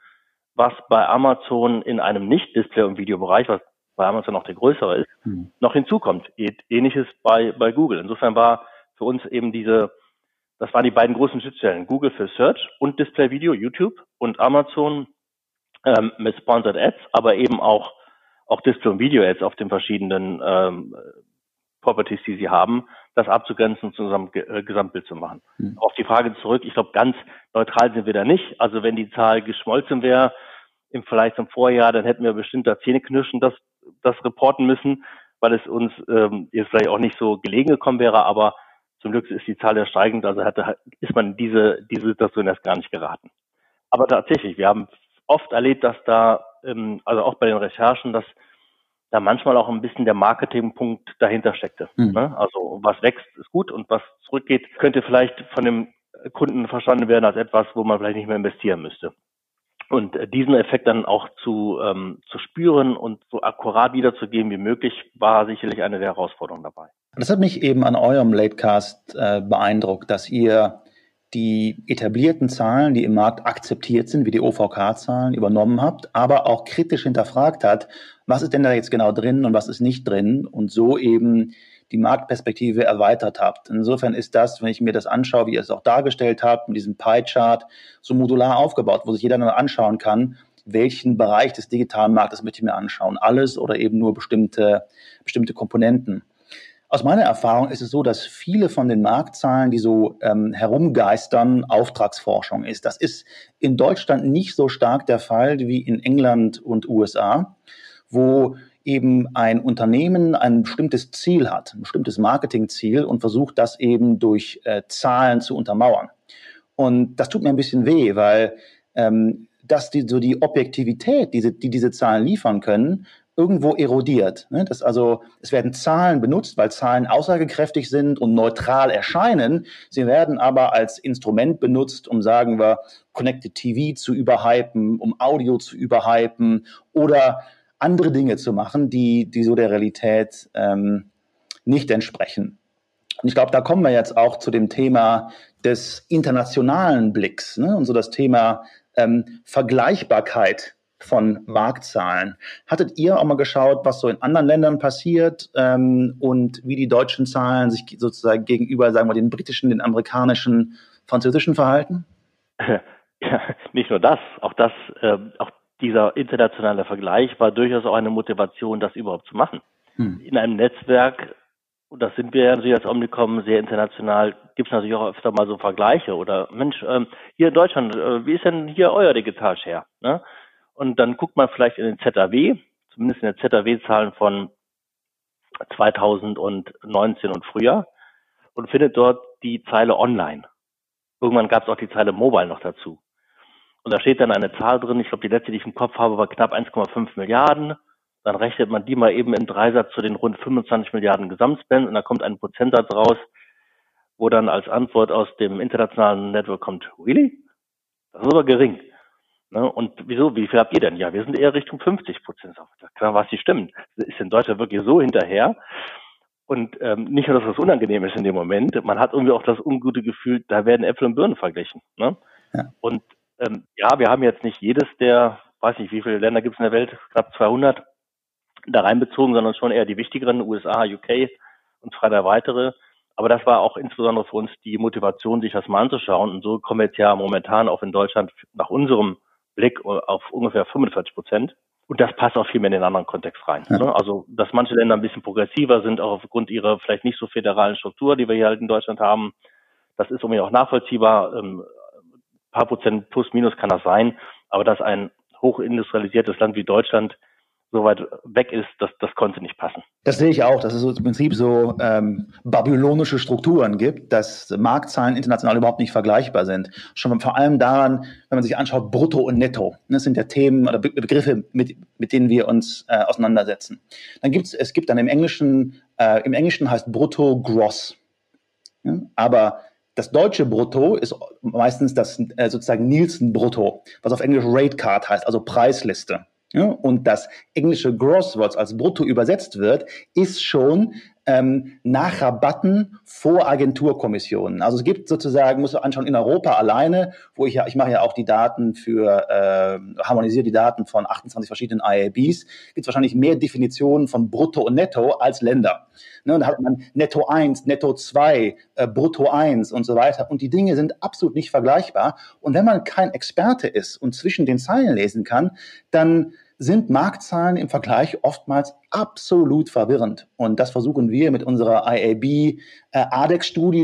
was bei Amazon in einem Nicht-Display- und Videobereich, was bei Amazon noch der größere ist, hm. noch hinzukommt. Ähnliches bei, bei Google. Insofern war für uns eben diese, das waren die beiden großen Schnittstellen. Google für Search und Display Video, YouTube und Amazon ähm, mit Sponsored Ads, aber eben auch, auch Display und Video Ads auf den verschiedenen ähm, Properties, die sie haben, das abzugrenzen und zusammen äh, Gesamtbild zu machen. Mhm. Auf die Frage zurück, ich glaube, ganz neutral sind wir da nicht. Also wenn die Zahl geschmolzen wäre, im vielleicht zum Vorjahr, dann hätten wir bestimmt da Zähneknirschen das, das reporten müssen, weil es uns ähm, jetzt vielleicht auch nicht so gelegen gekommen wäre, aber zum Glück ist die Zahl ja steigend, also hatte, ist man in diese, diese Situation erst gar nicht geraten. Aber tatsächlich, wir haben oft erlebt, dass da, ähm, also auch bei den Recherchen, dass da manchmal auch ein bisschen der Marketingpunkt dahinter steckte. Mhm. Ne? Also was wächst, ist gut und was zurückgeht, könnte vielleicht von dem Kunden verstanden werden als etwas, wo man vielleicht nicht mehr investieren müsste. Und äh, diesen Effekt dann auch zu, ähm, zu spüren und so akkurat wiederzugeben wie möglich, war sicherlich eine der Herausforderungen dabei. Das hat mich eben an eurem Latecast äh, beeindruckt, dass ihr die etablierten Zahlen, die im Markt akzeptiert sind, wie die OVK-Zahlen, übernommen habt, aber auch kritisch hinterfragt hat, was ist denn da jetzt genau drin und was ist nicht drin und so eben die Marktperspektive erweitert habt. Insofern ist das, wenn ich mir das anschaue, wie ihr es auch dargestellt habt, mit diesem Pie-Chart, so modular aufgebaut, wo sich jeder dann anschauen kann, welchen Bereich des digitalen Marktes möchte ich mir anschauen. Alles oder eben nur bestimmte, bestimmte Komponenten. Aus meiner Erfahrung ist es so, dass viele von den Marktzahlen, die so ähm, herumgeistern, Auftragsforschung ist. Das ist in Deutschland nicht so stark der Fall wie in England und USA, wo eben ein Unternehmen ein bestimmtes Ziel hat, ein bestimmtes Marketingziel und versucht das eben durch äh, Zahlen zu untermauern. Und das tut mir ein bisschen weh, weil ähm, dass die, so die Objektivität, diese, die diese Zahlen liefern können, irgendwo erodiert. Ne? Das also, es werden Zahlen benutzt, weil Zahlen aussagekräftig sind und neutral erscheinen. Sie werden aber als Instrument benutzt, um, sagen wir, Connected TV zu überhypen, um Audio zu überhypen oder andere Dinge zu machen, die, die so der Realität ähm, nicht entsprechen. Und ich glaube, da kommen wir jetzt auch zu dem Thema des internationalen Blicks ne? und so das Thema ähm, Vergleichbarkeit von Marktzahlen. Hattet ihr auch mal geschaut, was so in anderen Ländern passiert ähm, und wie die deutschen Zahlen sich sozusagen gegenüber, sagen wir, den britischen, den amerikanischen, französischen verhalten? Ja, nicht nur das, auch das, äh, auch dieser internationale Vergleich war durchaus auch eine Motivation, das überhaupt zu machen. Hm. In einem Netzwerk und das sind wir ja natürlich als Omnicom sehr international, gibt es natürlich auch öfter mal so Vergleiche oder Mensch, ähm, hier in Deutschland, äh, wie ist denn hier euer Digitalshare? Ne? Und dann guckt man vielleicht in den ZAW, zumindest in den ZAW-Zahlen von 2019 und früher und findet dort die Zeile online. Irgendwann gab es auch die Zeile mobile noch dazu. Und da steht dann eine Zahl drin, ich glaube, die letzte, die ich im Kopf habe, war knapp 1,5 Milliarden dann rechnet man die mal eben im Dreisatz zu den rund 25 Milliarden Gesamtspend und da kommt ein Prozentsatz raus, wo dann als Antwort aus dem internationalen Network kommt, really? Das ist aber gering. Ne? Und wieso, wie viel habt ihr denn? Ja, wir sind eher Richtung 50 Prozent. Klar, was nicht stimmt. Ist in Deutschland wirklich so hinterher? Und ähm, nicht nur, dass das unangenehm ist in dem Moment, man hat irgendwie auch das ungute Gefühl, da werden Äpfel und Birnen verglichen. Ne? Ja. Und ähm, ja, wir haben jetzt nicht jedes der, weiß nicht, wie viele Länder gibt es in der Welt, knapp 200, da reinbezogen, sondern schon eher die wichtigeren, USA, UK und zwei, drei weitere. Aber das war auch insbesondere für uns die Motivation, sich das mal anzuschauen. Und so kommen wir jetzt ja momentan auch in Deutschland nach unserem Blick auf ungefähr 45 Prozent. Und das passt auch viel mehr in den anderen Kontext rein. Ja. Ne? Also, dass manche Länder ein bisschen progressiver sind, auch aufgrund ihrer vielleicht nicht so föderalen Struktur, die wir hier halt in Deutschland haben. Das ist irgendwie auch nachvollziehbar. Ein paar Prozent plus minus kann das sein. Aber dass ein hochindustrialisiertes Land wie Deutschland so weit weg ist, dass das konnte nicht passen. Das sehe ich auch, dass es so im Prinzip so ähm, babylonische Strukturen gibt, dass Marktzahlen international überhaupt nicht vergleichbar sind. Schon vor allem daran, wenn man sich anschaut, Brutto und Netto. Das sind ja Themen oder Begriffe, mit, mit denen wir uns äh, auseinandersetzen. Dann gibt's, es gibt dann im Englischen, äh, im Englischen heißt Brutto Gross. Ja? Aber das deutsche Brutto ist meistens das äh, sozusagen Nielsen Brutto, was auf Englisch Rate Card heißt, also Preisliste. Ja, und das englische Gross, was als Brutto übersetzt wird, ist schon ähm, nach Rabatten vor Agenturkommissionen. Also es gibt sozusagen, muss man anschauen, in Europa alleine, wo ich ja, ich mache ja auch die Daten für, äh, harmonisiere die Daten von 28 verschiedenen IABs, gibt es wahrscheinlich mehr Definitionen von Brutto und Netto als Länder. Ne, da hat man Netto 1, Netto 2, äh, Brutto 1 und so weiter. Und die Dinge sind absolut nicht vergleichbar. Und wenn man kein Experte ist und zwischen den Zeilen lesen kann, dann sind Marktzahlen im Vergleich oftmals absolut verwirrend. Und das versuchen wir mit unserer IAB äh,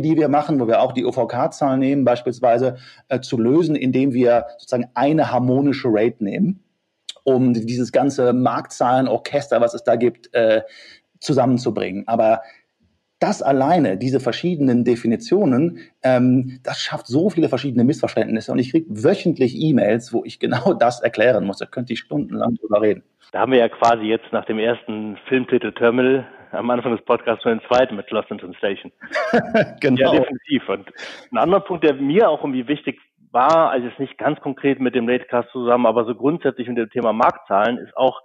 die wir machen, wo wir auch die OVK-Zahlen nehmen, beispielsweise äh, zu lösen, indem wir sozusagen eine harmonische Rate nehmen, um dieses ganze Marktzahlenorchester, was es da gibt, äh, zusammenzubringen. Aber das alleine, diese verschiedenen Definitionen, ähm, das schafft so viele verschiedene Missverständnisse. Und ich kriege wöchentlich E-Mails, wo ich genau das erklären muss. Da könnte ich stundenlang drüber reden. Da haben wir ja quasi jetzt nach dem ersten Filmtitel Terminal am Anfang des Podcasts schon den zweiten mit Lost in Translation. genau. Ja, definitiv. Und ein anderer Punkt, der mir auch irgendwie wichtig war, also jetzt nicht ganz konkret mit dem Latecast zusammen, aber so grundsätzlich mit dem Thema Marktzahlen, ist auch,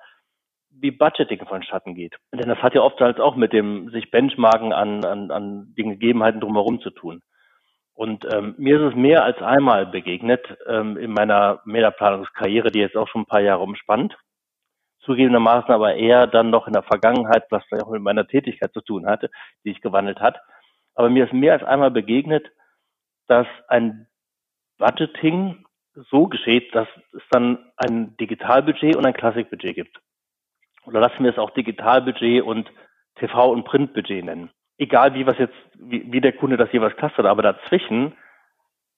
wie Budgeting vonstatten geht. Denn das hat ja oft halt auch mit dem sich Benchmarken an, an, an den Gegebenheiten drumherum zu tun. Und ähm, mir ist es mehr als einmal begegnet ähm, in meiner Mediaplanungskarriere, die jetzt auch schon ein paar Jahre umspannt. Zugegebenermaßen aber eher dann noch in der Vergangenheit, was vielleicht auch mit meiner Tätigkeit zu tun hatte, die sich gewandelt hat. Aber mir ist mehr als einmal begegnet, dass ein Budgeting so geschieht, dass es dann ein Digitalbudget und ein Klassikbudget gibt oder lassen wir es auch Digitalbudget und TV- und Printbudget nennen. Egal wie was jetzt, wie, wie der Kunde das jeweils clustert, aber dazwischen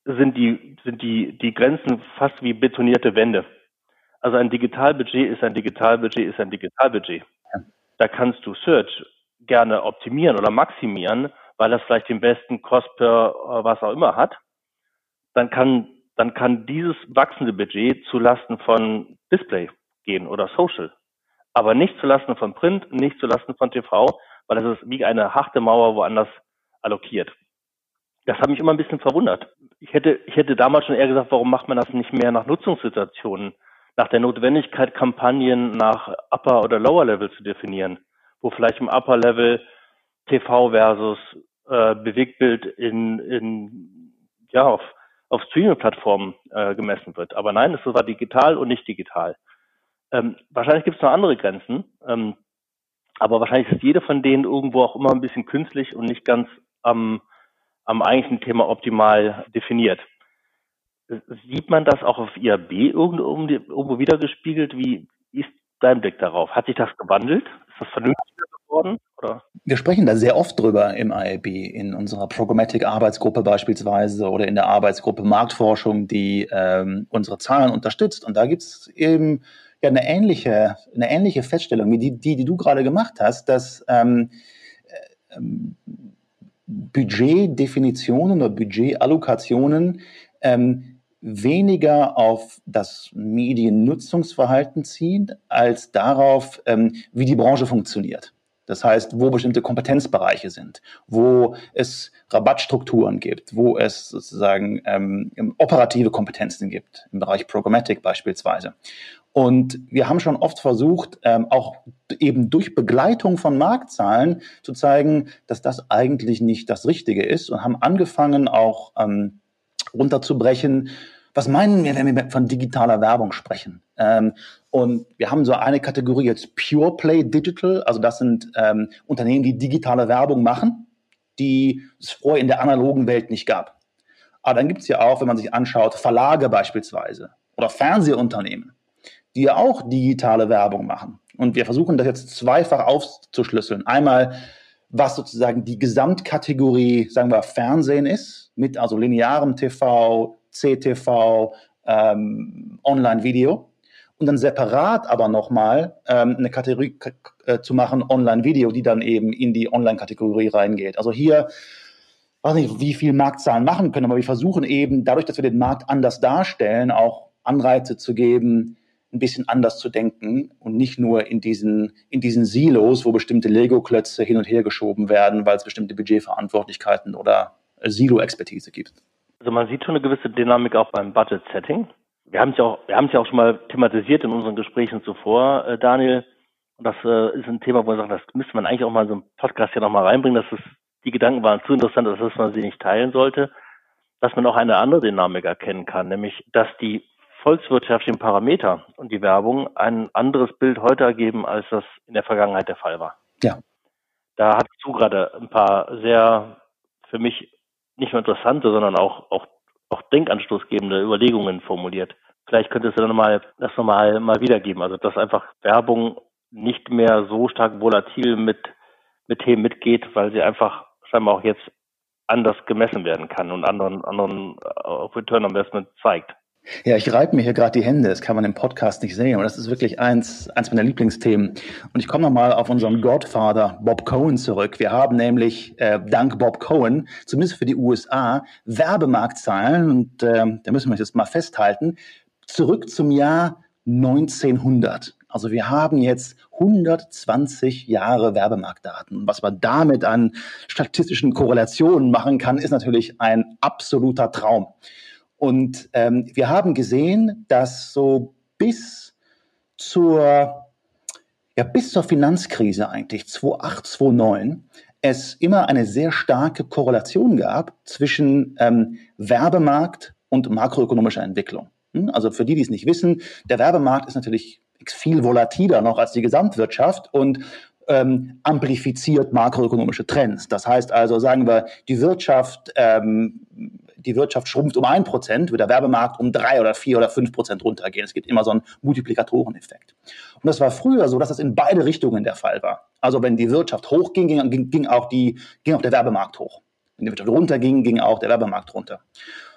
sind die, sind die, die Grenzen fast wie betonierte Wände. Also ein Digitalbudget ist ein Digitalbudget ist ein Digitalbudget. Da kannst du Search gerne optimieren oder maximieren, weil das vielleicht den besten Cost per äh, was auch immer hat. Dann kann, dann kann dieses wachsende Budget zulasten von Display gehen oder Social. Aber nicht zulasten von Print, nicht zulasten von TV, weil das ist wie eine harte Mauer woanders allokiert. Das hat mich immer ein bisschen verwundert. Ich hätte, ich hätte damals schon eher gesagt, warum macht man das nicht mehr nach Nutzungssituationen, nach der Notwendigkeit, Kampagnen nach Upper oder Lower Level zu definieren, wo vielleicht im Upper Level TV versus äh, Bewegtbild in, in ja auf, auf Streaming-Plattformen äh, gemessen wird. Aber nein, es war digital und nicht digital. Ähm, wahrscheinlich gibt es noch andere Grenzen, ähm, aber wahrscheinlich ist jede von denen irgendwo auch immer ein bisschen künstlich und nicht ganz am, am eigentlichen Thema optimal definiert. Sieht man das auch auf IAB irgendwo, irgendwo wieder gespiegelt? Wie ist dein Blick darauf? Hat sich das gewandelt? Ist das vernünftiger geworden? Oder? Wir sprechen da sehr oft drüber im IAB, in unserer Programmatic-Arbeitsgruppe beispielsweise oder in der Arbeitsgruppe Marktforschung, die ähm, unsere Zahlen unterstützt. Und da gibt es eben ja eine ähnliche, eine ähnliche Feststellung wie die, die, die du gerade gemacht hast, dass ähm, äh, ähm, Budgetdefinitionen oder Budgetallokationen ähm, weniger auf das Mediennutzungsverhalten ziehen, als darauf, ähm, wie die Branche funktioniert. Das heißt, wo bestimmte Kompetenzbereiche sind, wo es Rabattstrukturen gibt, wo es sozusagen ähm, operative Kompetenzen gibt, im Bereich Programmatic beispielsweise. Und wir haben schon oft versucht, ähm, auch eben durch Begleitung von Marktzahlen zu zeigen, dass das eigentlich nicht das Richtige ist und haben angefangen auch ähm, runterzubrechen, was meinen wir, wenn wir von digitaler Werbung sprechen? Ähm, und wir haben so eine Kategorie jetzt Pure Play Digital, also das sind ähm, Unternehmen, die digitale Werbung machen, die es vorher in der analogen Welt nicht gab. Aber dann gibt es ja auch, wenn man sich anschaut, Verlage beispielsweise oder Fernsehunternehmen, die ja auch digitale Werbung machen. Und wir versuchen das jetzt zweifach aufzuschlüsseln. Einmal, was sozusagen die Gesamtkategorie, sagen wir, Fernsehen ist, mit also linearem TV, CTV, ähm, Online-Video und dann separat aber nochmal ähm, eine Kategorie äh, zu machen, Online-Video, die dann eben in die Online-Kategorie reingeht. Also hier, weiß nicht, wie viel Marktzahlen machen können, aber wir versuchen eben, dadurch, dass wir den Markt anders darstellen, auch Anreize zu geben, ein bisschen anders zu denken und nicht nur in diesen, in diesen Silos, wo bestimmte Lego-Klötze hin und her geschoben werden, weil es bestimmte Budgetverantwortlichkeiten oder Silo-Expertise gibt. Also man sieht schon eine gewisse Dynamik auch beim Budget-Setting. Wir haben es ja auch, wir haben es ja auch schon mal thematisiert in unseren Gesprächen zuvor, äh, Daniel. Und das äh, ist ein Thema, wo man sagt, das müsste man eigentlich auch mal in so einen Podcast hier nochmal reinbringen, dass es, die Gedanken waren zu interessant, dass man sie nicht teilen sollte. Dass man auch eine andere Dynamik erkennen kann, nämlich, dass die volkswirtschaftlichen Parameter und die Werbung ein anderes Bild heute ergeben, als das in der Vergangenheit der Fall war. Ja. Da hast du gerade ein paar sehr für mich nicht nur interessante, sondern auch, auch, auch denkanstoßgebende Überlegungen formuliert. Vielleicht könntest du dann mal das nochmal mal wiedergeben. Also, dass einfach Werbung nicht mehr so stark volatil mit, mit Themen mitgeht, weil sie einfach scheinbar auch jetzt anders gemessen werden kann und anderen, anderen äh, Return on Investment zeigt. Ja, ich reibe mir hier gerade die Hände. Das kann man im Podcast nicht sehen. Und das ist wirklich eins, eins meiner Lieblingsthemen. Und ich komme nochmal auf unseren Godfather Bob Cohen zurück. Wir haben nämlich äh, dank Bob Cohen, zumindest für die USA, Werbemarktzahlen. Und äh, da müssen wir jetzt mal festhalten. Zurück zum Jahr 1900. Also wir haben jetzt 120 Jahre Werbemarktdaten. Was man damit an statistischen Korrelationen machen kann, ist natürlich ein absoluter Traum. Und ähm, wir haben gesehen, dass so bis zur, ja, bis zur Finanzkrise eigentlich, 2008, 2009, es immer eine sehr starke Korrelation gab zwischen ähm, Werbemarkt und makroökonomischer Entwicklung. Hm? Also für die, die es nicht wissen, der Werbemarkt ist natürlich viel volatiler noch als die Gesamtwirtschaft und ähm, amplifiziert makroökonomische Trends. Das heißt also, sagen wir, die Wirtschaft ähm, die Wirtschaft schrumpft um ein Prozent, wird der Werbemarkt um drei oder vier oder fünf Prozent runtergehen. Es gibt immer so einen Multiplikatoreneffekt. Und das war früher so, dass das in beide Richtungen der Fall war. Also wenn die Wirtschaft hochging, ging, ging, auch die, ging auch der Werbemarkt hoch. Wenn die Wirtschaft runterging, ging auch der Werbemarkt runter.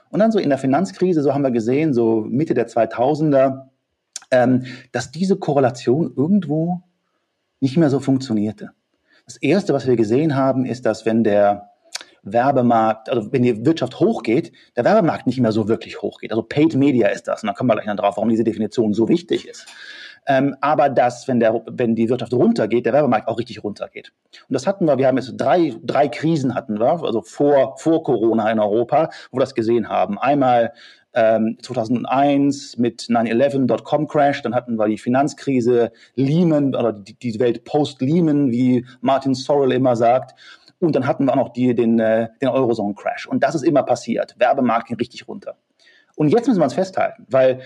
Und dann so in der Finanzkrise, so haben wir gesehen, so Mitte der 2000er, ähm, dass diese Korrelation irgendwo nicht mehr so funktionierte. Das erste, was wir gesehen haben, ist, dass wenn der Werbemarkt, also wenn die Wirtschaft hochgeht, der Werbemarkt nicht mehr so wirklich hochgeht. Also Paid Media ist das. Und da kommen wir gleich noch drauf, warum diese Definition so wichtig ist. ähm, aber dass, wenn, der, wenn die Wirtschaft runtergeht, der Werbemarkt auch richtig runtergeht. Und das hatten wir, wir haben jetzt drei, drei Krisen hatten wir, also vor, vor Corona in Europa, wo wir das gesehen haben. Einmal 2001 ähm, mit 9-11 Dotcom Crash, dann hatten wir die Finanzkrise Lehman oder die, Welt Post-Lehman, wie Martin Sorrell immer sagt. Und dann hatten wir auch noch die, den, äh, den Eurozone-Crash. Und das ist immer passiert. Werbemarkt ging richtig runter. Und jetzt müssen wir uns festhalten, weil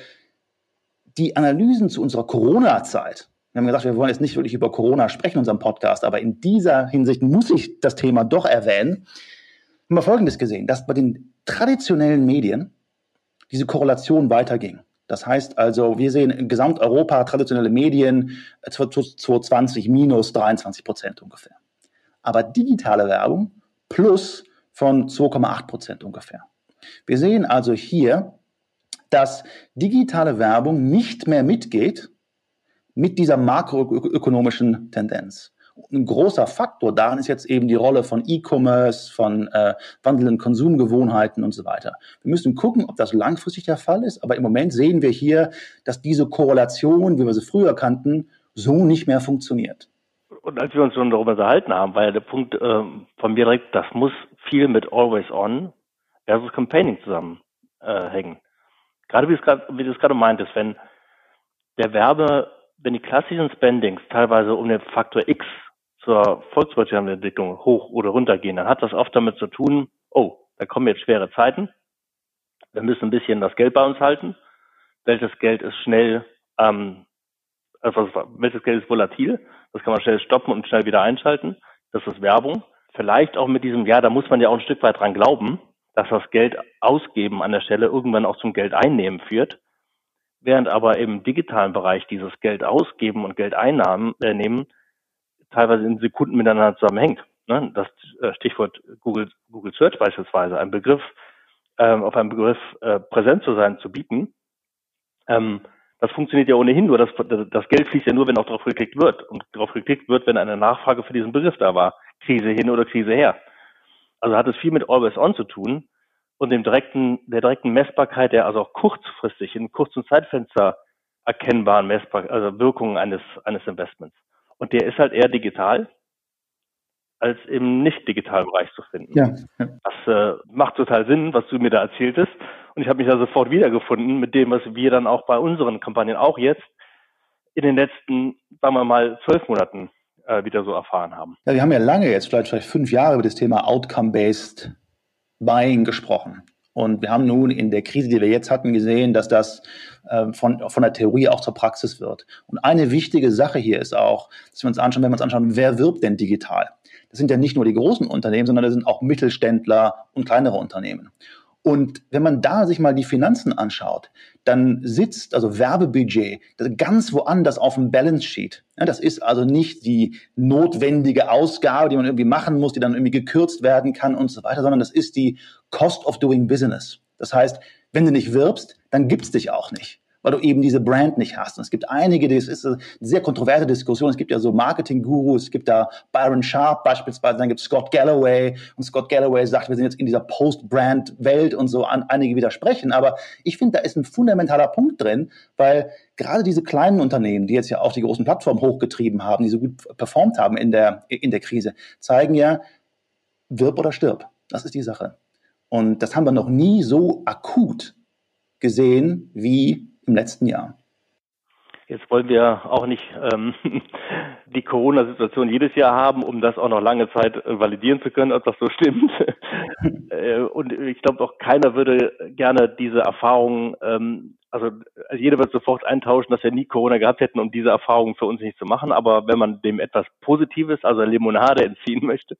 die Analysen zu unserer Corona-Zeit, wir haben gesagt, wir wollen jetzt nicht wirklich über Corona sprechen in unserem Podcast, aber in dieser Hinsicht muss ich das Thema doch erwähnen. Wir haben Folgendes gesehen, dass bei den traditionellen Medien diese Korrelation weiterging. Das heißt also, wir sehen in Gesamteuropa traditionelle Medien 2020 äh, minus 23 Prozent ungefähr. Aber digitale Werbung plus von 2,8 Prozent ungefähr. Wir sehen also hier, dass digitale Werbung nicht mehr mitgeht mit dieser makroökonomischen Tendenz ein großer Faktor darin ist jetzt eben die Rolle von E-Commerce, von äh, wandelnden Konsumgewohnheiten und so weiter. Wir müssen gucken, ob das langfristig der Fall ist, aber im Moment sehen wir hier, dass diese Korrelation, wie wir sie früher kannten, so nicht mehr funktioniert. Und als wir uns schon darüber unterhalten haben, war ja der Punkt äh, von mir direkt, das muss viel mit Always On versus Campaigning zusammenhängen. Äh, gerade wie, wie du es gerade meintest, wenn der Werbe, wenn die klassischen Spendings teilweise um den Faktor X zur volkswirtschaftlichen Entwicklung hoch oder runter gehen, dann hat das oft damit zu tun, oh, da kommen jetzt schwere Zeiten. Wir müssen ein bisschen das Geld bei uns halten. Welches Geld ist schnell, ähm, also welches Geld ist volatil? Das kann man schnell stoppen und schnell wieder einschalten. Das ist Werbung. Vielleicht auch mit diesem, ja, da muss man ja auch ein Stück weit dran glauben, dass das Geld ausgeben an der Stelle irgendwann auch zum Geld einnehmen führt. Während aber im digitalen Bereich dieses Geld ausgeben und Geld einnahmen, äh, teilweise in Sekunden miteinander zusammenhängt. Ne? Das äh, Stichwort Google, Google Search beispielsweise, ein Begriff, ähm, auf einem Begriff äh, präsent zu sein, zu bieten, ähm, das funktioniert ja ohnehin nur. Das, das Geld fließt ja nur, wenn auch darauf geklickt wird. Und darauf geklickt wird, wenn eine Nachfrage für diesen Begriff da war. Krise hin oder Krise her. Also hat es viel mit Always On zu tun und dem direkten, der direkten Messbarkeit der also auch kurzfristig in kurzen Zeitfenster erkennbaren Messbar also Wirkungen eines, eines Investments. Und der ist halt eher digital als im nicht digitalen Bereich zu finden. Ja, ja. Das äh, macht total Sinn, was du mir da erzähltest. Und ich habe mich da sofort wiedergefunden mit dem, was wir dann auch bei unseren Kampagnen auch jetzt in den letzten, sagen wir mal, zwölf Monaten äh, wieder so erfahren haben. Ja, wir haben ja lange jetzt, vielleicht, vielleicht fünf Jahre über das Thema Outcome-Based Buying gesprochen. Und wir haben nun in der Krise, die wir jetzt hatten, gesehen, dass das äh, von, von der Theorie auch zur Praxis wird. Und eine wichtige Sache hier ist auch, dass wir uns anschauen, wenn wir uns anschauen, wer wirbt denn digital? Das sind ja nicht nur die großen Unternehmen, sondern das sind auch Mittelständler und kleinere Unternehmen. Und wenn man da sich mal die Finanzen anschaut, dann sitzt also Werbebudget ganz woanders auf dem Balance Sheet. Ja, das ist also nicht die notwendige Ausgabe, die man irgendwie machen muss, die dann irgendwie gekürzt werden kann und so weiter, sondern das ist die Cost of Doing Business. Das heißt, wenn du nicht wirbst, dann gibt's dich auch nicht weil du eben diese Brand nicht hast. Und es gibt einige, das ist eine sehr kontroverse Diskussion. Es gibt ja so Marketing-Gurus, es gibt da Byron Sharp beispielsweise, dann gibt es Scott Galloway und Scott Galloway sagt, wir sind jetzt in dieser Post-Brand-Welt und so an, einige widersprechen. Aber ich finde, da ist ein fundamentaler Punkt drin, weil gerade diese kleinen Unternehmen, die jetzt ja auch die großen Plattformen hochgetrieben haben, die so gut performt haben in der, in der Krise, zeigen ja, wirb oder stirb. Das ist die Sache. Und das haben wir noch nie so akut gesehen wie im letzten Jahr. Jetzt wollen wir auch nicht ähm, die Corona-Situation jedes Jahr haben, um das auch noch lange Zeit äh, validieren zu können, ob das so stimmt. Äh, und ich glaube auch keiner würde gerne diese Erfahrung, ähm, also jeder wird sofort eintauschen, dass wir nie Corona gehabt hätten, um diese Erfahrung für uns nicht zu machen. Aber wenn man dem etwas Positives, also Limonade entziehen möchte,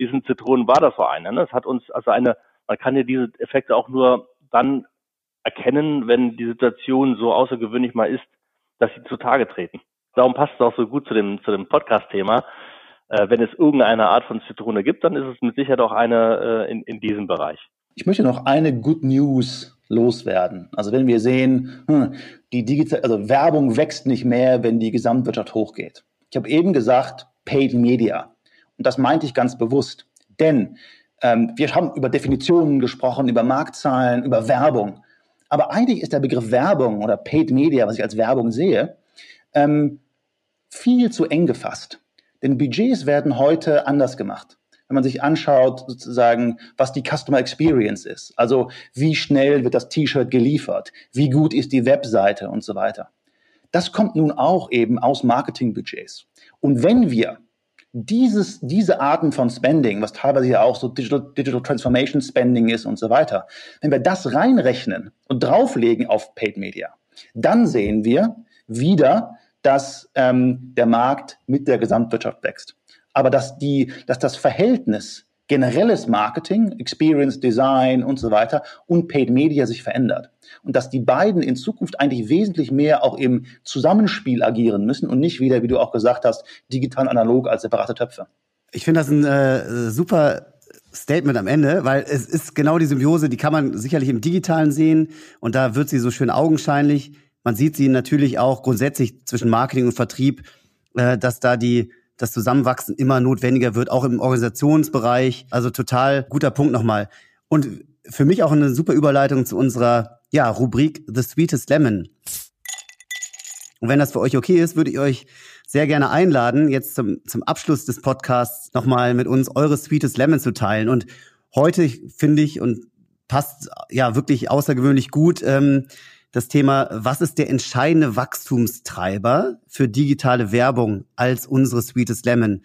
diesen Zitronen war das so eine. Ne? Es hat uns also eine, man kann ja diese Effekte auch nur dann erkennen, wenn die Situation so außergewöhnlich mal ist, dass sie zutage treten. Darum passt es auch so gut zu dem, zu dem Podcast-Thema. Äh, wenn es irgendeine Art von Zitrone gibt, dann ist es mit Sicherheit auch eine äh, in, in diesem Bereich. Ich möchte noch eine Good News loswerden. Also wenn wir sehen, hm, die Digital also Werbung wächst nicht mehr, wenn die Gesamtwirtschaft hochgeht. Ich habe eben gesagt, Paid Media. Und das meinte ich ganz bewusst. Denn ähm, wir haben über Definitionen gesprochen, über Marktzahlen, über Werbung. Aber eigentlich ist der Begriff Werbung oder Paid Media, was ich als Werbung sehe, ähm, viel zu eng gefasst. Denn Budgets werden heute anders gemacht. Wenn man sich anschaut, sozusagen, was die Customer Experience ist, also wie schnell wird das T-Shirt geliefert, wie gut ist die Webseite und so weiter. Das kommt nun auch eben aus Marketingbudgets. Und wenn wir dieses, diese Arten von Spending, was teilweise ja auch so Digital, Digital Transformation Spending ist und so weiter, wenn wir das reinrechnen und drauflegen auf Paid Media, dann sehen wir wieder, dass ähm, der Markt mit der Gesamtwirtschaft wächst. Aber dass, die, dass das Verhältnis generelles Marketing, Experience Design und so weiter und Paid Media sich verändert. Und dass die beiden in Zukunft eigentlich wesentlich mehr auch im Zusammenspiel agieren müssen und nicht wieder, wie du auch gesagt hast, digital analog als separate Töpfe. Ich finde das ein äh, super Statement am Ende, weil es ist genau die Symbiose, die kann man sicherlich im Digitalen sehen und da wird sie so schön augenscheinlich. Man sieht sie natürlich auch grundsätzlich zwischen Marketing und Vertrieb, äh, dass da die das Zusammenwachsen immer notwendiger wird, auch im Organisationsbereich. Also total guter Punkt nochmal. Und für mich auch eine super Überleitung zu unserer ja, Rubrik The Sweetest Lemon. Und wenn das für euch okay ist, würde ich euch sehr gerne einladen, jetzt zum, zum Abschluss des Podcasts nochmal mit uns eure Sweetest Lemon zu teilen. Und heute finde ich und passt ja wirklich außergewöhnlich gut, ähm, das Thema, was ist der entscheidende Wachstumstreiber für digitale Werbung als unsere Sweetest Lemon?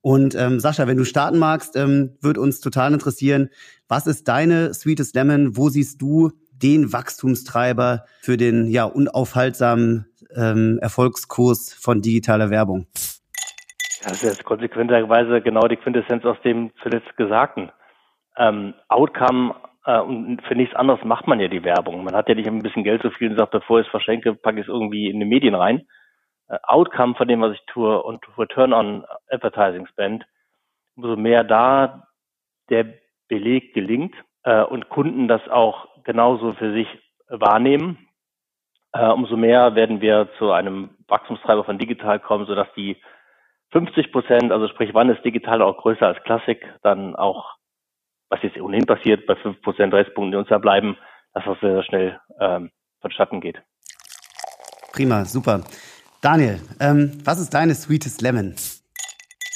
Und ähm, Sascha, wenn du starten magst, ähm, wird uns total interessieren, was ist deine Sweetest Lemon? Wo siehst du den Wachstumstreiber für den ja unaufhaltsamen ähm, Erfolgskurs von digitaler Werbung? Das ist konsequenterweise genau die Quintessenz aus dem zuletzt Gesagten. Ähm, Outcome äh, und für nichts anderes macht man ja die Werbung. Man hat ja nicht ein bisschen Geld zu viel und sagt, bevor ich es verschenke, packe ich es irgendwie in die Medien rein. Äh, Outcome von dem, was ich tue und Return on Advertising Spend, umso mehr da der Beleg gelingt äh, und Kunden das auch genauso für sich wahrnehmen, äh, umso mehr werden wir zu einem Wachstumstreiber von digital kommen, sodass die 50 Prozent, also sprich, wann ist digital auch größer als Klassik, dann auch was jetzt ohnehin passiert, bei 5% Restpunkten, die uns da bleiben, dass das sehr schnell ähm, vonstatten geht. Prima, super. Daniel, ähm, was ist deine Sweetest Lemon?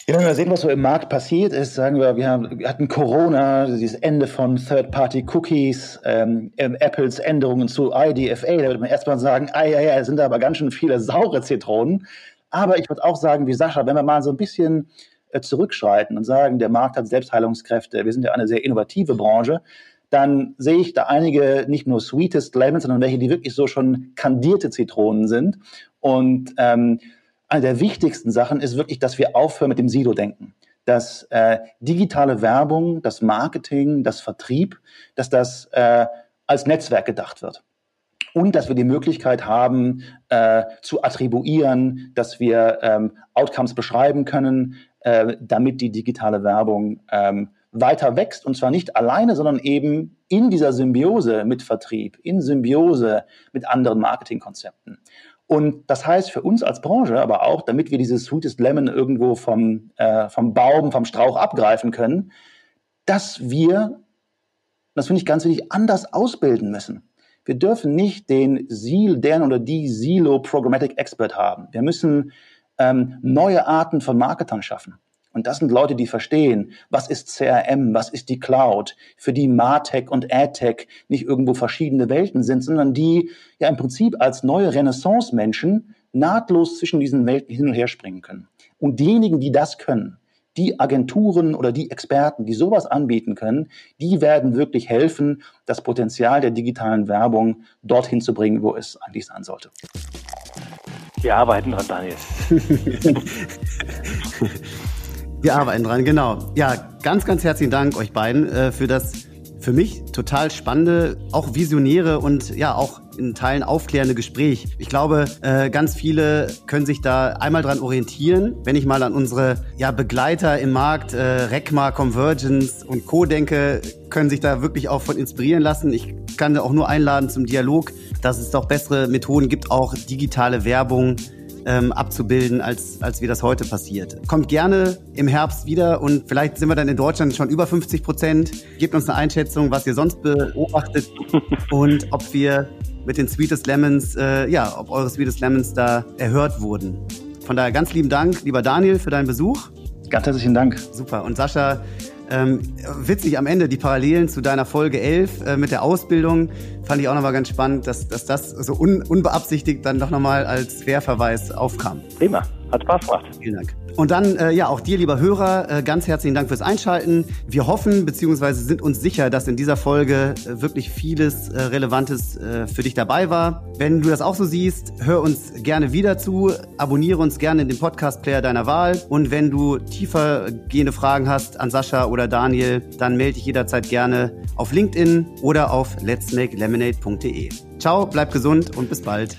Ja, wenn wir sehen, was so im Markt passiert ist, sagen wir, wir, haben, wir hatten Corona, dieses Ende von Third-Party-Cookies, ähm, Apples Änderungen zu IDFA, da würde man erstmal sagen, ah ja, ja, es sind aber ganz schön viele saure Zitronen. Aber ich würde auch sagen, wie Sascha, wenn wir mal so ein bisschen äh, zurückschreiten und sagen, der Markt hat Selbstheilungskräfte, wir sind ja eine sehr innovative Branche, dann sehe ich da einige nicht nur sweetest Lemons, sondern welche, die wirklich so schon kandierte Zitronen sind. Und ähm, eine der wichtigsten Sachen ist wirklich, dass wir aufhören mit dem Silo-Denken. Dass äh, digitale Werbung, das Marketing, das Vertrieb, dass das äh, als Netzwerk gedacht wird und dass wir die Möglichkeit haben, äh, zu attribuieren, dass wir ähm, Outcomes beschreiben können, äh, damit die digitale Werbung ähm, weiter wächst und zwar nicht alleine, sondern eben in dieser Symbiose mit Vertrieb, in Symbiose mit anderen Marketingkonzepten. Und das heißt für uns als Branche aber auch, damit wir dieses Sweetest Lemon irgendwo vom, äh, vom Baum, vom Strauch abgreifen können, dass wir, das finde ich ganz wichtig, anders ausbilden müssen. Wir dürfen nicht den Sil, den oder die Silo Programmatic Expert haben. Wir müssen ähm, neue Arten von Marketern schaffen. Und das sind Leute, die verstehen, was ist CRM, was ist die Cloud, für die Martech und AdTech nicht irgendwo verschiedene Welten sind, sondern die ja im Prinzip als neue Renaissance-Menschen nahtlos zwischen diesen Welten hin und her springen können. Und diejenigen, die das können, die Agenturen oder die Experten, die sowas anbieten können, die werden wirklich helfen, das Potenzial der digitalen Werbung dorthin zu bringen, wo es eigentlich sein sollte. Wir arbeiten dran, Daniel. Wir arbeiten dran, genau. Ja, ganz, ganz herzlichen Dank euch beiden äh, für das für mich total spannende, auch visionäre und ja auch in Teilen aufklärende Gespräch. Ich glaube, äh, ganz viele können sich da einmal dran orientieren. Wenn ich mal an unsere ja, Begleiter im Markt, äh, Recma, Convergence und Co. denke, können sich da wirklich auch von inspirieren lassen. Ich kann da auch nur einladen zum Dialog, dass es doch bessere Methoden gibt, auch digitale Werbung ähm, abzubilden, als, als wie das heute passiert. Kommt gerne im Herbst wieder und vielleicht sind wir dann in Deutschland schon über 50 Prozent. Gebt uns eine Einschätzung, was ihr sonst beobachtet und ob wir mit den Sweetest Lemons, äh, ja, ob eure Sweetest Lemons da erhört wurden. Von daher ganz lieben Dank, lieber Daniel, für deinen Besuch. Ganz herzlichen Dank. Super. Und Sascha, ähm, witzig am Ende die Parallelen zu deiner Folge 11 äh, mit der Ausbildung fand ich auch nochmal ganz spannend, dass, dass das so un, unbeabsichtigt dann doch nochmal als Querverweis aufkam. Prima, hat Spaß gemacht. Vielen Dank. Und dann, äh, ja, auch dir, lieber Hörer, äh, ganz herzlichen Dank fürs Einschalten. Wir hoffen bzw. sind uns sicher, dass in dieser Folge äh, wirklich vieles äh, Relevantes äh, für dich dabei war. Wenn du das auch so siehst, hör uns gerne wieder zu, abonniere uns gerne in den Podcast-Player deiner Wahl. Und wenn du tiefer gehende Fragen hast an Sascha oder Daniel, dann melde dich jederzeit gerne auf LinkedIn oder auf letsmakelemonade.de. Ciao, bleib gesund und bis bald.